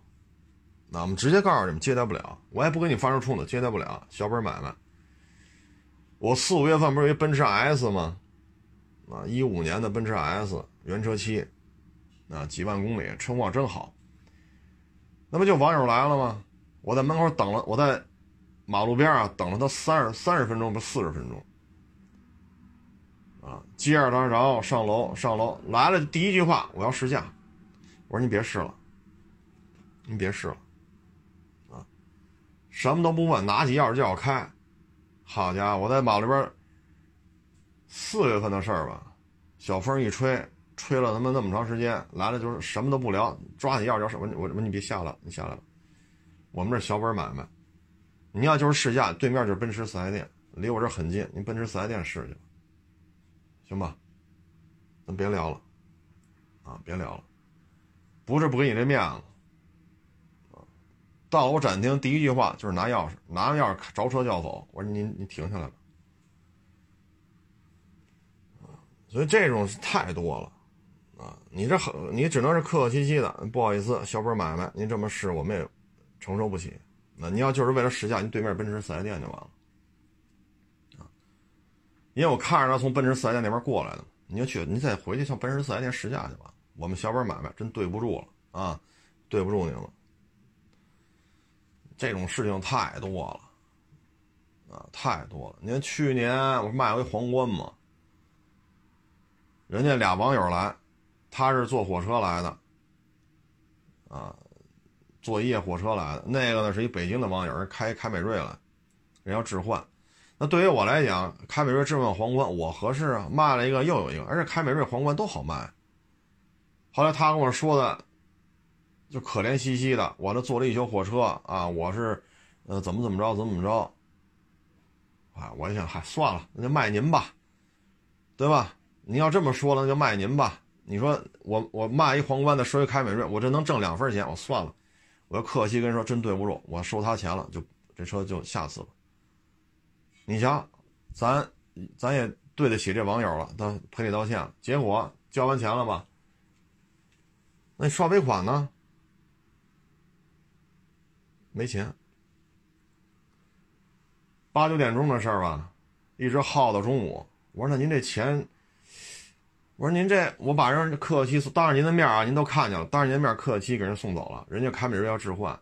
那我们直接告诉你们接待不了，我也不跟你发生冲突，接待不了。小本买卖，我四五月份不是一奔驰 S 吗？啊，一五年的奔驰 S 原车漆，啊，几万公里，车况真好。那不就网友来了吗？我在门口等了，我在马路边啊等了他三十三十分钟，不四十分钟。啊，接着他，然后上楼，上楼来了，第一句话我要试驾，我说你别试了。您别试了，啊，什么都不问，拿起钥匙就要开。好家伙，我在马路边，四月份的事儿吧，小风一吹，吹了他妈那么长时间，来了就是什么都不聊，抓起钥匙要什么？我我你别下来，你下来了。我们这小本买卖，你要就是试驾，对面就是奔驰四 S 店，离我这很近，您奔驰四 S 店试去，行吧？咱别聊了，啊，别聊了，不是不给你这面子。到我展厅，第一句话就是拿钥匙，拿完钥匙着车就要走。我说您您停下来吧。所以这种是太多了，啊，你这很你只能是客客气气的，不好意思，小本买卖，您这么试我们也承受不起。那你要就是为了试驾，你对面奔驰四 S 店就完了，因为我看着他从奔驰四 S 店那边过来的，你就去，你再回去上奔驰四 S 店试驾去吧。我们小本买卖真对不住了啊，对不住您了。这种事情太多了，啊，太多了！你看去年我卖过一皇冠嘛，人家俩网友来，他是坐火车来的，啊，坐一夜火车来的。那个呢是一北京的网友，人开凯美瑞来，人要置换。那对于我来讲，凯美瑞置换皇冠我合适啊，卖了一个又有一个，而且凯美瑞皇冠都好卖。后来他跟我说的。就可怜兮兮的，我这坐了一宿火车啊，我是，呃，怎么怎么着，怎么怎么着，啊，我一想，嗨，算了，那就卖您吧，对吧？你要这么说了，那就卖您吧。你说我我卖一皇冠的收一凯美瑞，我这能挣两分钱，我算了，我要客气跟人说，真对不住，我收他钱了，就这车就下次吧。你瞧，咱咱也对得起这网友了，他赔礼道歉了，结果交完钱了吧？那刷尾款呢？没钱，八九点钟的事儿吧，一直耗到中午。我说：“那您这钱，我说您这，我把人客气当着您的面啊，您都看见了，当着您的面客气给人送走了，人家凯美瑞要置换，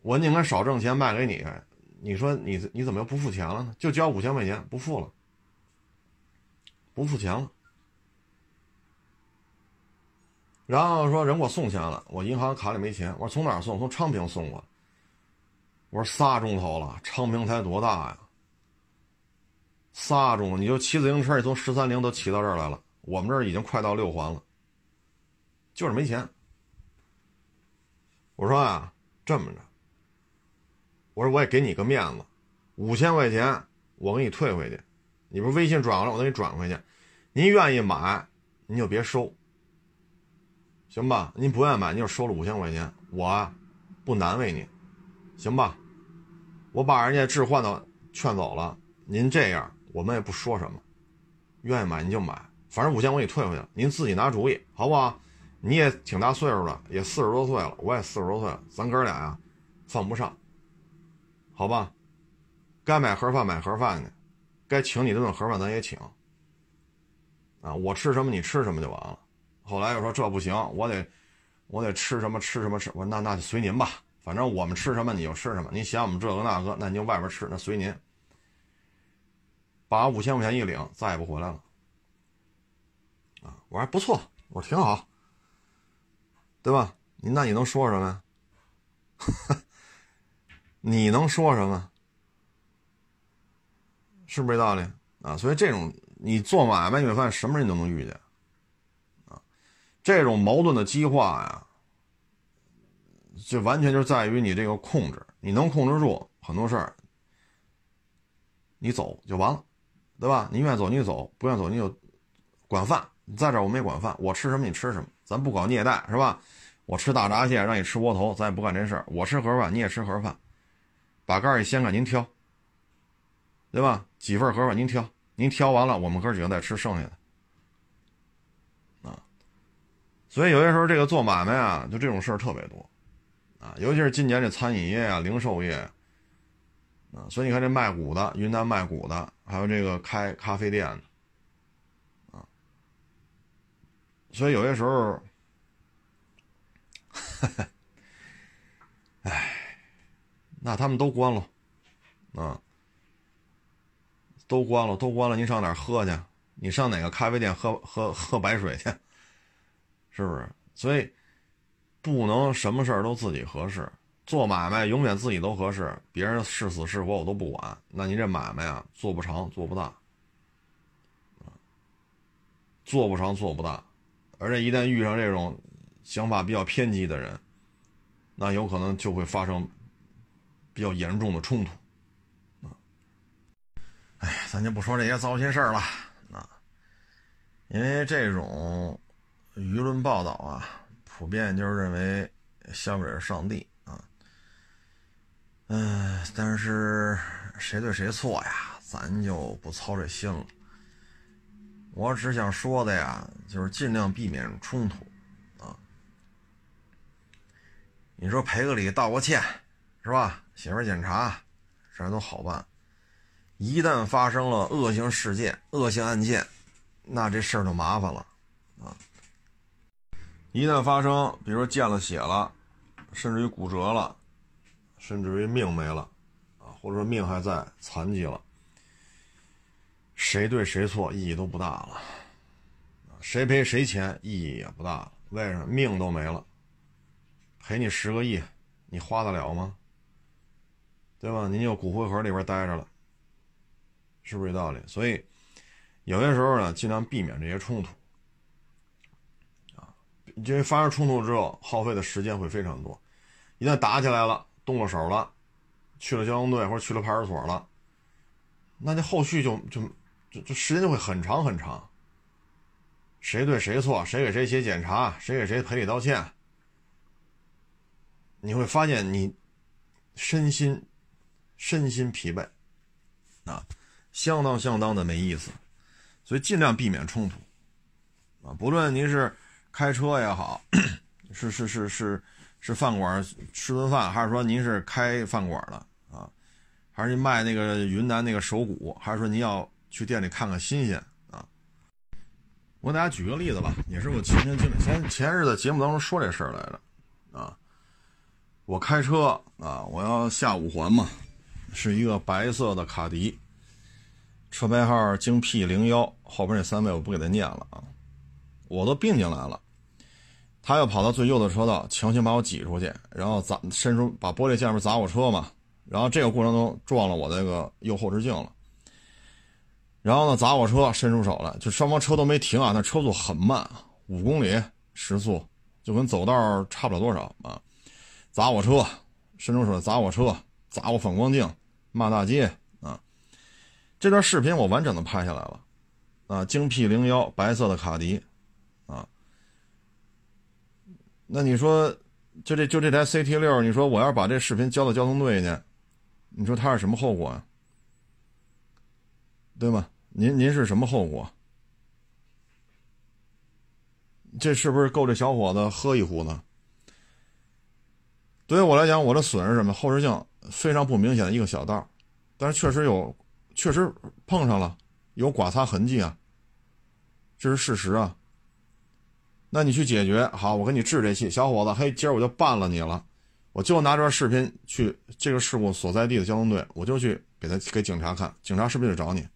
我宁可少挣钱卖给你，你说你你怎么又不付钱了呢？就交五千块钱，不付了，不付钱了。”然后说人给我送钱了，我银行卡里没钱。我说从哪儿送？从昌平送过。我说仨钟头了，昌平才多大呀？仨钟，你就骑自行车，从十三陵都骑到这儿来了。我们这儿已经快到六环了，就是没钱。我说啊，这么着，我说我也给你个面子，五千块钱我给你退回去，你不是微信转过来，我再给你转回去，您愿意买您就别收，行吧？您不愿意买您就收了五千块钱，我不难为您，行吧？我把人家置换的劝走了，您这样我们也不说什么，愿意买您就买。反正五千我给你退回去，您自己拿主意，好不好？你也挺大岁数了，也四十多岁了，我也四十多岁了，咱哥俩呀，犯不上，好吧？该买盒饭买盒饭去，该请你这顿盒饭咱也请。啊，我吃什么你吃什么就完了。后来又说这不行，我得我得吃什么吃什么吃，我说那那就随您吧，反正我们吃什么你就吃什么，你嫌我们这个那个，那您就外边吃，那随您。把五千块钱一领，再也不回来了。啊我说不错，我说挺好，对吧？你那你能说什么呀？你能说什么？是不是这道理啊？所以这种你做买卖，你会发现什么人都能遇见啊。这种矛盾的激化呀，就完全就在于你这个控制，你能控制住很多事儿，你走就完了，对吧？你愿意走你就走，不愿意走你就管饭。你在这儿我没管饭，我吃什么你吃什么，咱不搞虐待是吧？我吃大闸蟹，让你吃窝头，咱也不干这事儿。我吃盒饭，你也吃盒饭，把盖儿一掀开，您挑，对吧？几份盒饭您挑，您挑完了，我们哥几个再吃剩下的，啊。所以有些时候这个做买卖啊，就这种事儿特别多，啊，尤其是今年这餐饮业啊、零售业，啊，所以你看这卖股的，云南卖股的，还有这个开咖啡店的。啊所以有些时候，哎，那他们都关了，啊，都关了，都关了。你上哪儿喝去？你上哪个咖啡店喝喝喝白水去？是不是？所以不能什么事儿都自己合适。做买卖永远自己都合适，别人是死是活我都不管。那你这买卖啊，做不长，做不大，做不长，做不大。而且一旦遇上这种想法比较偏激的人，那有可能就会发生比较严重的冲突。啊，哎，咱就不说这些糟心事儿了啊，因为这种舆论报道啊，普遍就是认为消费者是上帝啊。嗯，但是谁对谁错呀，咱就不操这心了。我只想说的呀，就是尽量避免冲突，啊，你说赔个礼、道个歉，是吧？写份检查，这都好办。一旦发生了恶性事件、恶性案件，那这事儿就麻烦了，啊！一旦发生，比如说见了血了，甚至于骨折了，甚至于命没了，啊，或者说命还在，残疾了。谁对谁错意义都不大了，谁赔谁钱意义也不大了。为什么命都没了？赔你十个亿，你花得了吗？对吧？您就骨灰盒里边待着了，是不是这道理？所以有些时候呢，尽量避免这些冲突啊，因为发生冲突之后，耗费的时间会非常多。一旦打起来了，动了手了，去了交通队或者去了派出所了，那这后续就就。就时间就会很长很长。谁对谁错，谁给谁写检查，谁给谁赔礼道歉，你会发现你身心身心疲惫啊，相当相当的没意思。所以尽量避免冲突啊，不论您是开车也好，是是是是是饭馆吃顿饭，还是说您是开饭馆的啊，还是您卖那个云南那个手鼓，还是说您要。去店里看看新鲜啊！我给大家举个例子吧，也是我亲身经历。前前日子节目当中说这事儿来着啊，我开车啊，我要下五环嘛，是一个白色的卡迪，车牌号京 P 零幺，后边那三位我不给他念了啊，我都并进来了，他又跑到最右的车道，强行把我挤出去，然后砸伸出把玻璃下面砸我车嘛，然后这个过程中撞了我那个右后视镜了。然后呢，砸我车，伸出手来，就双方车都没停啊，那车速很慢，五公里时速，就跟走道差不了多少啊。砸我车，伸出手砸我车，砸我反光镜，骂大街啊！这段视频我完整的拍下来了，啊，京 P 零幺白色的卡迪，啊，那你说，就这就这台 CT 六，你说我要把这视频交到交通队去，你说他是什么后果啊？对吗？您您是什么后果？这是不是够这小伙子喝一壶呢？对于我来讲，我的损是什么？后视镜非常不明显的一个小道，但是确实有，确实碰上了，有刮擦痕迹啊，这是事实啊。那你去解决好，我给你治这气，小伙子，嘿，今儿我就办了你了，我就拿这段视频去这个事故所在地的交通队，我就去给他给警察看，警察是不是就找你？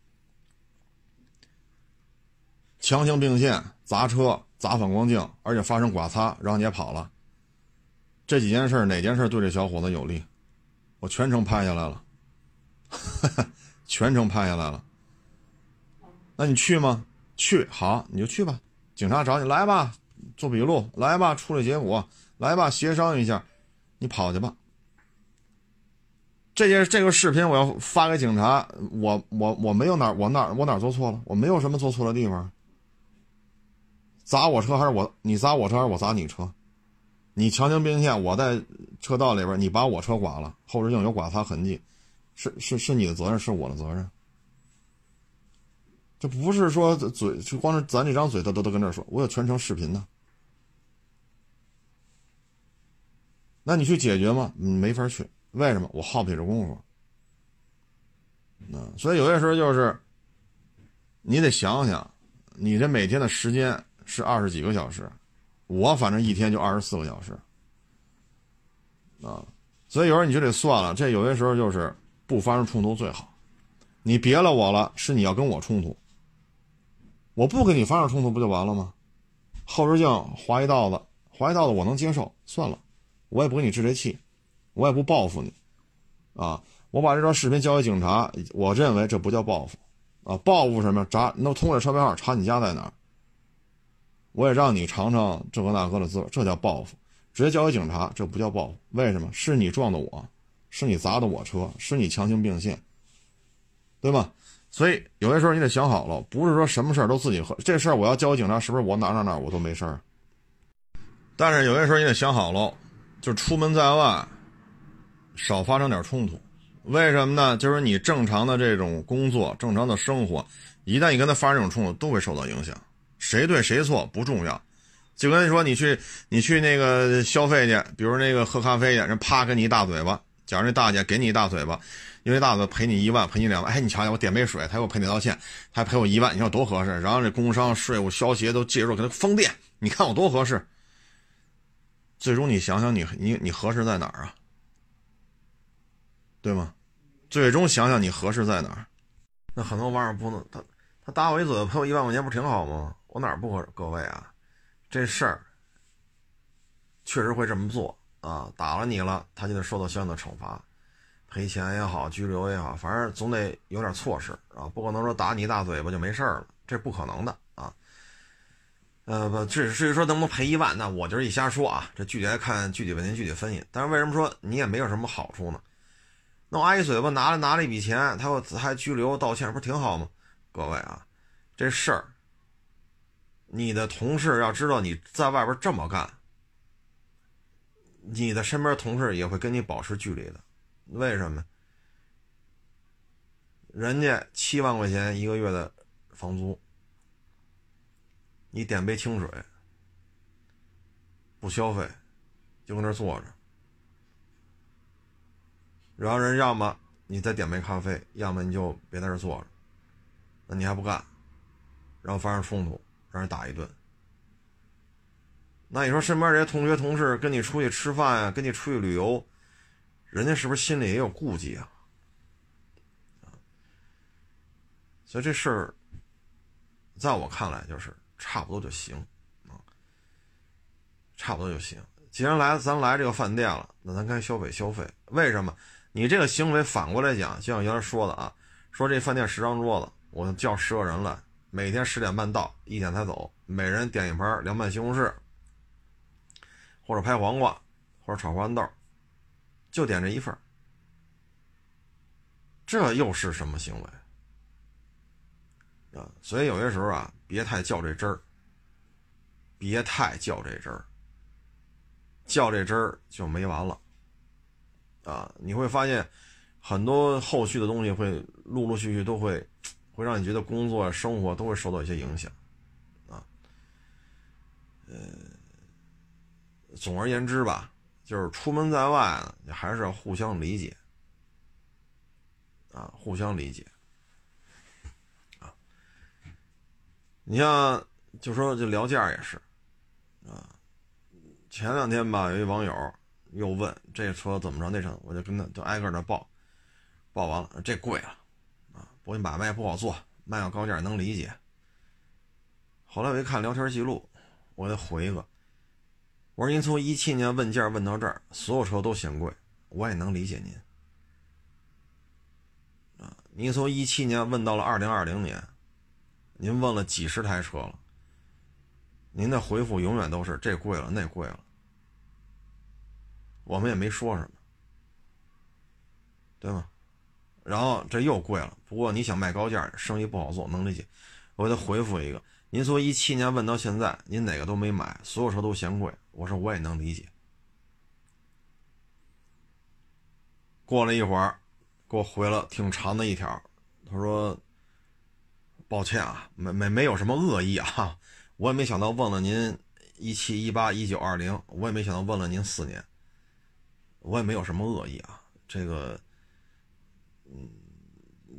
强行并线砸车。砸反光镜，而且发生刮擦，然后你也跑了。这几件事哪件事对这小伙子有利？我全程拍下来了，全程拍下来了。那你去吗？去，好，你就去吧。警察找你来吧，做笔录来吧，处理结果来吧，协商一下，你跑去吧。这件这个视频我要发给警察，我我我没有哪我哪我哪做错了？我没有什么做错的地方。砸我车还是我？你砸我车还是我砸你车？你强行并线，我在车道里边，你把我车刮了，后视镜有刮擦痕迹，是是是你的责任，是我的责任。这不是说嘴，就光是咱这张嘴，他都都跟这说，我有全程视频呢。那你去解决吗？没法去，为什么？我耗不起这功夫。那所以有些时候就是，你得想想，你这每天的时间。是二十几个小时，我反正一天就二十四个小时，啊，所以有时候你就得算了，这有些时候就是不发生冲突最好。你别了我了，是你要跟我冲突，我不跟你发生冲突不就完了吗？后视镜划一道子，划一道子我能接受，算了，我也不跟你置这气，我也不报复你，啊，我把这段视频交给警察，我认为这不叫报复，啊，报复什么？查那通过车牌号查你家在哪儿？我也让你尝尝这个那个的滋味，这叫报复。直接交给警察，这不叫报复。为什么？是你撞的我，是你砸的我车，是你强行并线，对吧？所以有些时候你得想好了，不是说什么事儿都自己喝。这事儿我要交给警察，是不是我哪哪哪我都没事儿？但是有些时候你得想好了，就出门在外，少发生点冲突。为什么呢？就是你正常的这种工作、正常的生活，一旦你跟他发生这种冲突，都会受到影响。谁对谁错不重要，就跟你说，你去你去那个消费去，比如那个喝咖啡去，人啪给你一大嘴巴，假如那大姐给你一大嘴巴，因为大嘴赔你一万，赔你两万，哎，你瞧瞧，我点杯水，他给我赔你道歉，还赔我一万，你说多合适？然后这工商、税务、消协都介入给他封店，你看我多合适？最终你想想，你你你合适在哪儿啊？对吗？最终想想你合适在哪儿？那很多网友不能，他打我一嘴赔我一万块钱，不挺好吗？我哪不合各位啊？这事儿确实会这么做啊！打了你了，他就得受到相应的惩罚，赔钱也好，拘留也好，反正总得有点措施啊！不可能说打你一大嘴巴就没事了，这不可能的啊！呃，不，至至于说能不能赔一万，那我就是一瞎说啊！这具体来看具体问题具体分析。但是为什么说你也没有什么好处呢？那我挨一嘴巴，拿了拿了一笔钱，他又还拘留道歉，不是挺好吗？各位啊，这事儿。你的同事要知道你在外边这么干，你的身边同事也会跟你保持距离的。为什么？人家七万块钱一个月的房租，你点杯清水，不消费，就搁那坐着，然后人要么你再点杯咖啡，要么你就别在这坐着，那你还不干，然后发生冲突。让人打一顿，那你说身边这些同学同事跟你出去吃饭呀，跟你出去旅游，人家是不是心里也有顾忌啊？所以这事儿，在我看来就是差不多就行啊，差不多就行。既然来咱来这个饭店了，那咱该消费消费。为什么？你这个行为反过来讲，就像原来说的啊，说这饭店十张桌子，我叫十个人来。每天十点半到，一点才走。每人点一盘凉拌西红柿，或者拍黄瓜，或者炒黄豆，就点这一份这又是什么行为啊？所以有些时候啊，别太较这真儿，别太较这真儿，较这真儿就没完了啊！你会发现很多后续的东西会陆陆续续都会会让你觉得工作生活都会受到一些影响啊。呃，总而言之吧。就是出门在外呢，你还是要互相理解，啊，互相理解，啊，你像就说这聊价也是，啊，前两天吧，有一网友又问这车怎么着那车，我就跟他就挨个的报，报完了这贵了，啊，不过买卖不好做，卖个高价能理解。后来我一看聊天记录，我得回一个。我说您从一七年问价问到这儿，所有车都嫌贵，我也能理解您。啊，您从一七年问到了二零二零年，您问了几十台车了，您的回复永远都是这贵了那贵了，我们也没说什么，对吗？然后这又贵了，不过你想卖高价，生意不好做，能理解。我给他回复一个。您从一七年问到现在，您哪个都没买，所有车都嫌贵。我说我也能理解。过了一会儿，给我回了挺长的一条，他说：“抱歉啊，没没没有什么恶意啊，我也没想到问了您一七一八一九二零，我也没想到问了您四年，我也没有什么恶意啊，这个，”嗯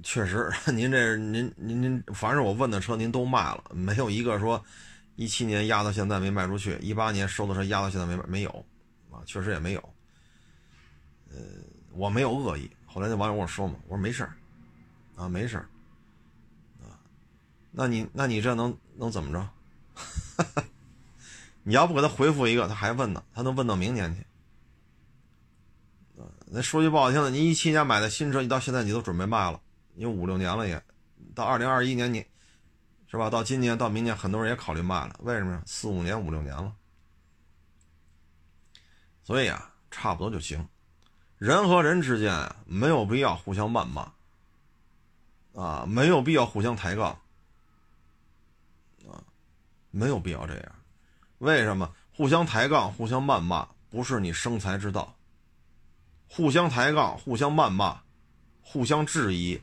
确实，您这您您您，凡是我问的车，您都卖了，没有一个说一七年压到现在没卖出去，一八年收的车压到现在没没有，啊，确实也没有。呃，我没有恶意。后来那网友跟我说嘛，我说没事儿，啊，没事儿，啊，那你那你这能能怎么着？你要不给他回复一个，他还问呢，他能问到明年去。那说句不好听的，你一七年买的新车，你到现在你都准备卖了。有五六年了也，到二零二一年你，是吧？到今年到明年，很多人也考虑卖了。为什么呀？四五年五六年了，所以啊，差不多就行。人和人之间啊，没有必要互相谩骂，啊，没有必要互相抬杠，啊，没有必要这样。为什么？互相抬杠、互相谩骂，不是你生财之道。互相抬杠、互相谩骂、互相质疑。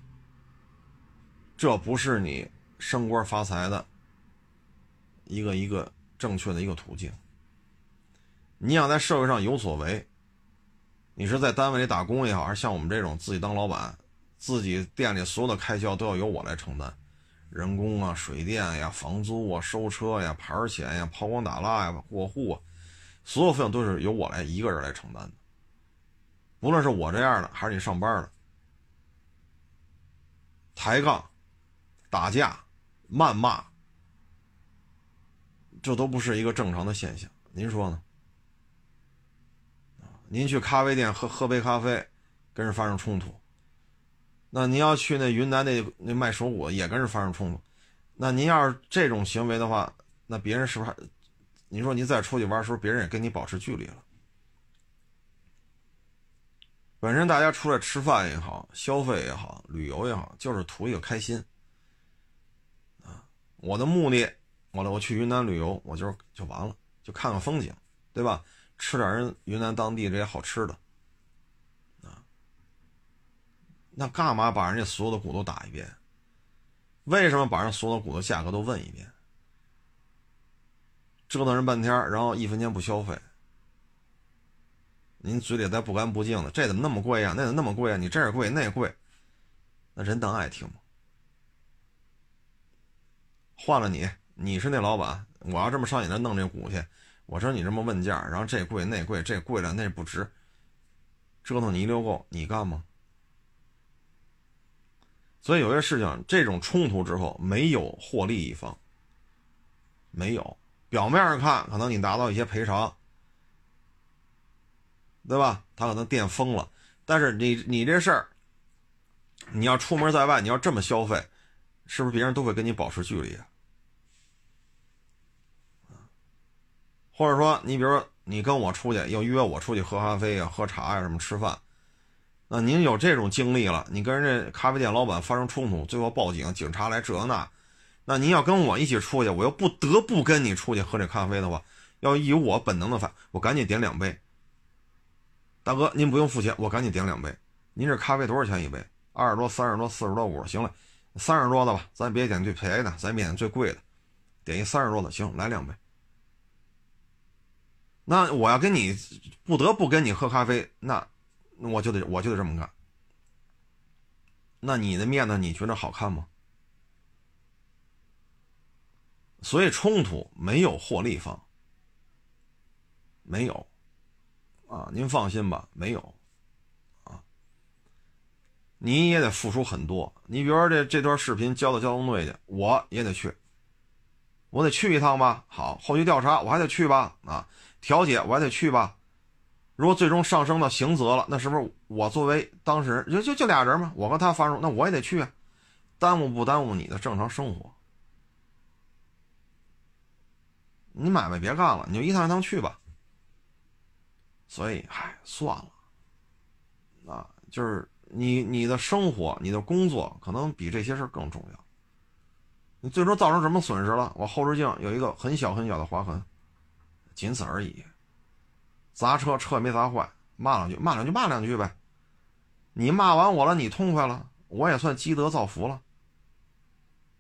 这不是你升官发财的一个一个正确的一个途径。你想在社会上有所为，你是在单位里打工也好，还是像我们这种自己当老板，自己店里所有的开销都要由我来承担，人工啊、水电呀、房租啊、收车呀、牌钱呀、抛光打蜡呀、过户，啊，所有费用都是由我来一个人来承担的。无论是我这样的，还是你上班的，抬杠。打架、谩骂，这都不是一个正常的现象。您说呢？您去咖啡店喝喝杯咖啡，跟人发生冲突。那您要去那云南那那卖手果也跟人发生冲突。那您要是这种行为的话，那别人是不是？您说您再出去玩的时候，别人也跟你保持距离了。本身大家出来吃饭也好，消费也好，旅游也好，就是图一个开心。啊我的目的，我我去云南旅游，我就就完了，就看看风景，对吧？吃点人云南当地这些好吃的，啊，那干嘛把人家所有的股都打一遍？为什么把人所有的股的价格都问一遍？折腾人半天，然后一分钱不消费，您嘴里再不干不净的，这怎么那么贵呀？那怎么那么贵啊？你这儿贵，那贵，那人当爱听吗？换了你，你是那老板，我要这么上你那弄这股去，我说你这么问价，然后这贵那贵，这贵了那不值，折腾你一溜够，你干吗？所以有些事情，这种冲突之后没有获利一方，没有，表面上看可能你拿到一些赔偿，对吧？他可能店封了，但是你你这事儿，你要出门在外，你要这么消费。是不是别人都会跟你保持距离啊？或者说你比如说你跟我出去要约我出去喝咖啡呀、喝茶呀、什么吃饭，那您有这种经历了，你跟人家咖啡店老板发生冲突，最后报警，警察来这那，那您要跟我一起出去，我又不得不跟你出去喝这咖啡的话，要以我本能的反，我赶紧点两杯。大哥，您不用付钱，我赶紧点两杯。您这咖啡多少钱一杯？二十多、三十多、四十多、五十，行了，三十多的吧，咱别点最便宜的，咱点最贵的，点一三十多的，行，来两杯。那我要跟你不得不跟你喝咖啡，那我就得我就得这么干。那你的面子你觉得好看吗？所以冲突没有获利方，没有，啊，您放心吧，没有。啊你也得付出很多。你比如说这这段视频交到交通队去，我也得去，我得去一趟吧。好，后续调查我还得去吧。啊，调解我还得去吧。如果最终上升到刑责了，那是不是我作为当事人就就就俩人嘛？我和他发生，那我也得去啊。耽误不耽误你的正常生活？你买卖别干了，你就一趟一趟去吧。所以，嗨，算了，啊，就是。你你的生活，你的工作可能比这些事更重要。你最终造成什么损失了？我后视镜有一个很小很小的划痕，仅此而已。砸车车也没砸坏，骂两句骂两句骂两句呗。你骂完我了，你痛快了，我也算积德造福了，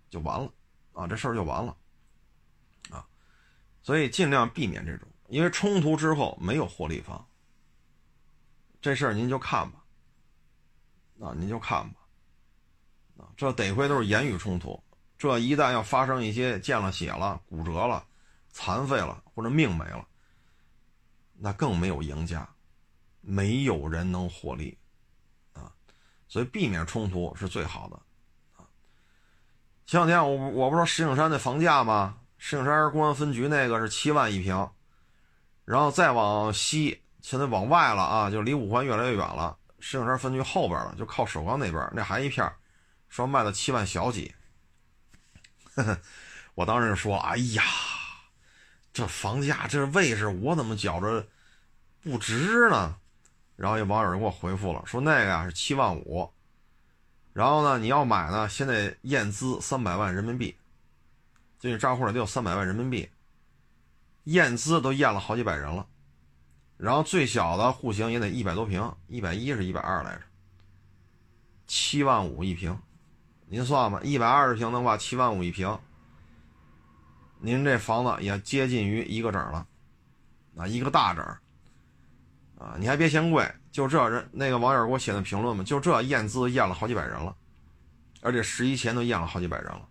就完了啊，这事儿就完了啊。所以尽量避免这种，因为冲突之后没有获利方。这事儿您就看吧。啊，您就看吧，啊，这得亏都是言语冲突，这一旦要发生一些见了血了、骨折了、残废了或者命没了，那更没有赢家，没有人能获利，啊，所以避免冲突是最好的，前两天我我不说石景山的房价吗？石景山公安分局那个是七万一平，然后再往西，现在往外了啊，就离五环越来越远了。石景山分局后边了，就靠首钢那边，那还一片说卖到七万小几。我当时说：“哎呀，这房价这位置，我怎么觉着不值呢？”然后有网友就给我回复了，说那个呀是七万五，然后呢你要买呢，现在验资三百万人民币，就你账户里得有三百万人民币，验资都验了好几百人了。然后最小的户型也得一百多平，一百一是一百二来着，七万五一平，您算吧，一百二十平的话，七万五一平，您这房子也接近于一个整了，啊，一个大整，啊，你还别嫌贵，就这人那个网友给我写的评论嘛，就这验资验了好几百人了，而且十一前都验了好几百人了，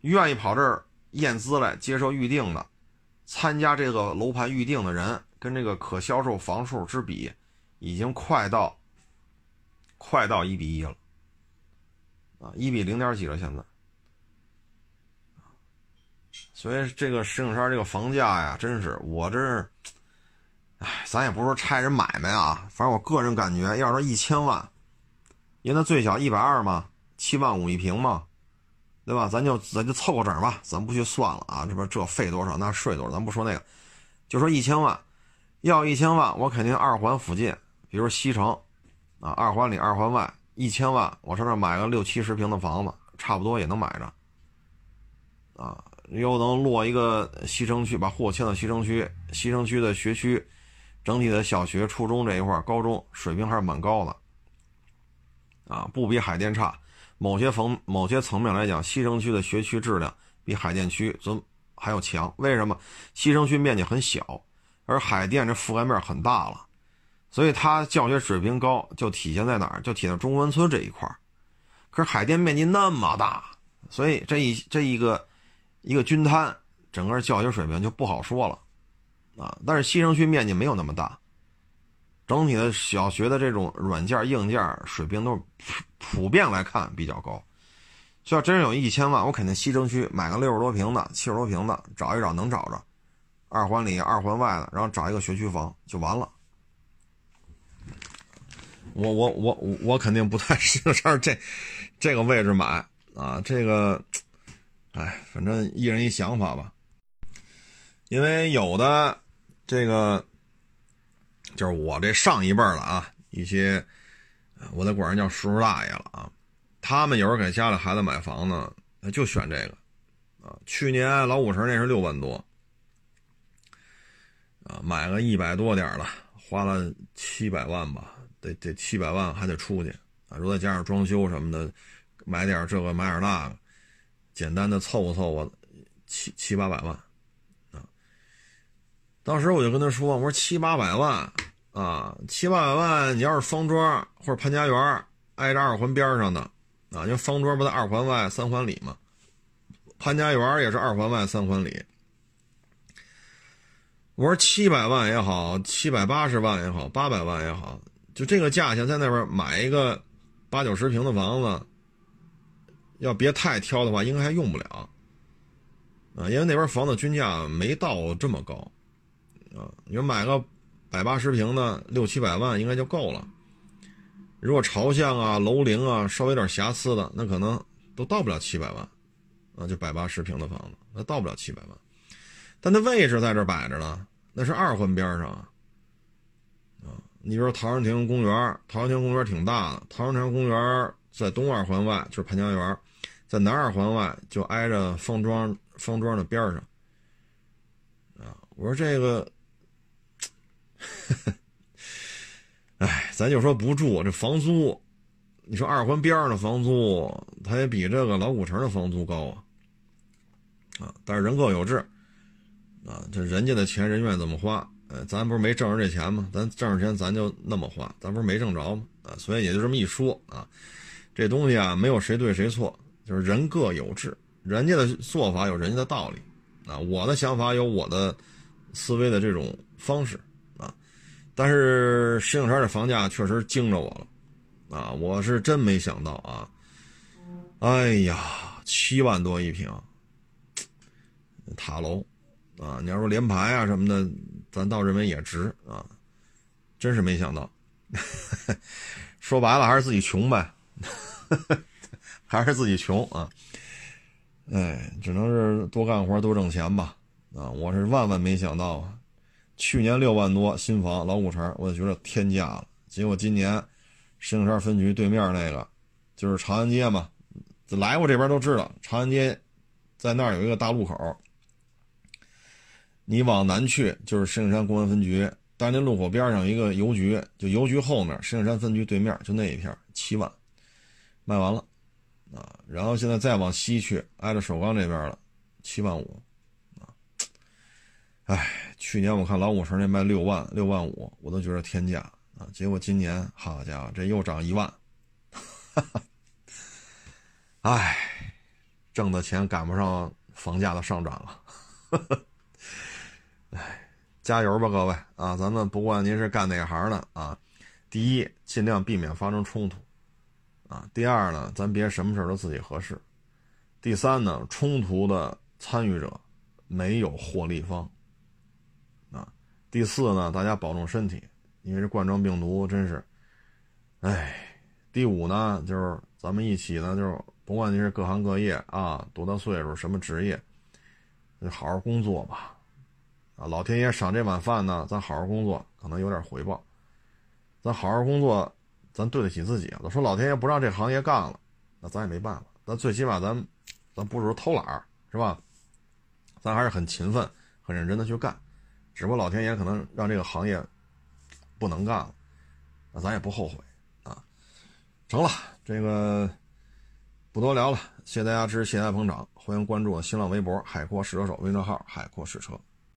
愿意跑这儿验资来接受预定的，参加这个楼盘预定的人。跟这个可销售房数之比，已经快到快到一比一了，啊，一比零点几了现在，所以这个石景山这个房价呀，真是我这，哎，咱也不是说拆人买卖啊，反正我个人感觉，要是一千万，因为它最小一百二嘛，七万五一平嘛，对吧？咱就咱就凑个整吧，咱不去算了啊，这边这费多少，那税多少，咱不说那个，就说一千万。要一千万，我肯定二环附近，比如西城，啊，二环里、二环外，一千万，我上这买个六七十平的房子，差不多也能买着，啊，又能落一个西城区，把货迁到西城区，西城区的学区，整体的小学、初中这一块，高中水平还是蛮高的，啊，不比海淀差。某些层某些层面来讲，西城区的学区质量比海淀区则还要强。为什么？西城区面积很小。而海淀这覆盖面很大了，所以它教学水平高，就体现在哪儿？就体现在中关村这一块可是海淀面积那么大，所以这一这一个一个均摊，整个教学水平就不好说了啊。但是西城区面积没有那么大，整体的小学的这种软件硬件水平都是普普遍来看比较高。要真有一千万，我肯定西城区买个六十多平的、七十多平的，找一找能找着。二环里、二环外的，然后找一个学区房就完了。我我我我肯定不太适合这这个位置买啊，这个，哎，反正一人一想法吧。因为有的这个就是我这上一辈了啊，一些我得管人叫叔叔大爷了啊，他们有时候给家里孩子买房呢，就选这个啊。去年老五成那是六万多啊，买个一百多点的，花了七百万吧，得得七百万还得出去啊，如果再加上装修什么的，买点这个买点那个，简单的凑合凑合，七七八百万。当时我就跟他说：“我说七八百万啊，七八百万，你要是方庄或者潘家园挨着二环边上的啊，因为方庄不在二环外三环里嘛？潘家园也是二环外三环里。我说七百万也好，七百八十万也好，八百万也好，就这个价钱在那边买一个八九十平的房子，要别太挑的话，应该还用不了啊，因为那边房子均价没到这么高。”啊，你说买个百八十平的六七百万应该就够了。如果朝向啊、楼龄啊稍微有点瑕疵的，那可能都到不了七百万。啊，就百八十平的房子，那到不了七百万。但它位置在这摆着呢，那是二环边上啊。啊，你说陶然亭公园，陶然亭公园挺大的，陶然亭公园在东二环外就是潘家园，在南二环外就挨着方庄，方庄的边上。啊，我说这个。呵 呵哎，咱就说不住这房租，你说二环边上的房租，它也比这个老古城的房租高啊。啊，但是人各有志，啊，这人家的钱人愿意怎么花，呃，咱不是没挣着这钱吗？咱挣着钱咱就那么花，咱不是没挣着吗？啊，所以也就这么一说啊，这东西啊没有谁对谁错，就是人各有志，人家的做法有人家的道理，啊，我的想法有我的思维的这种方式。但是石景山的房价确实惊着我了，啊，我是真没想到啊！哎呀，七万多一平，塔楼，啊，你要说联排啊什么的，咱倒认为也值啊，真是没想到。说白了还是自己穷呗，还是自己穷啊！哎，只能是多干活多挣钱吧，啊，我是万万没想到啊！去年六万多新房老古城，我就觉得天价了。结果今年石景山分局对面那个，就是长安街嘛，来过这边都知道，长安街在那儿有一个大路口。你往南去就是石景山公安分局，但是那路口边上一个邮局，就邮局后面石景山分局对面就那一片，七万卖完了啊。然后现在再往西去，挨着首钢这边了，七万五。哎。去年我看老五城那卖六万六万五，我都觉得天价啊！结果今年，好家伙，这又涨一万，哈哈！哎，挣的钱赶不上房价的上涨了，哈哈！哎，加油吧，各位啊！咱们不管您是干哪行的啊，第一，尽量避免发生冲突啊；第二呢，咱别什么事都自己合适；第三呢，冲突的参与者没有获利方。第四呢，大家保重身体，因为这冠状病毒真是，哎。第五呢，就是咱们一起呢，就是不管你是各行各业啊，多大岁数，什么职业，好好工作吧。啊，老天爷赏这碗饭呢，咱好好工作，可能有点回报。咱好好工作，咱对得起自己啊。说老天爷不让这行业干了，那咱也没办法。那最起码咱，咱不是偷懒，是吧？咱还是很勤奋、很认真的去干。只不过老天爷可能让这个行业不能干了，那咱也不后悔啊。成了，这个不多聊了，谢谢大家支持，谢谢大家捧场，欢迎关注我新浪微博“海阔试车手”微信号“海阔试车”。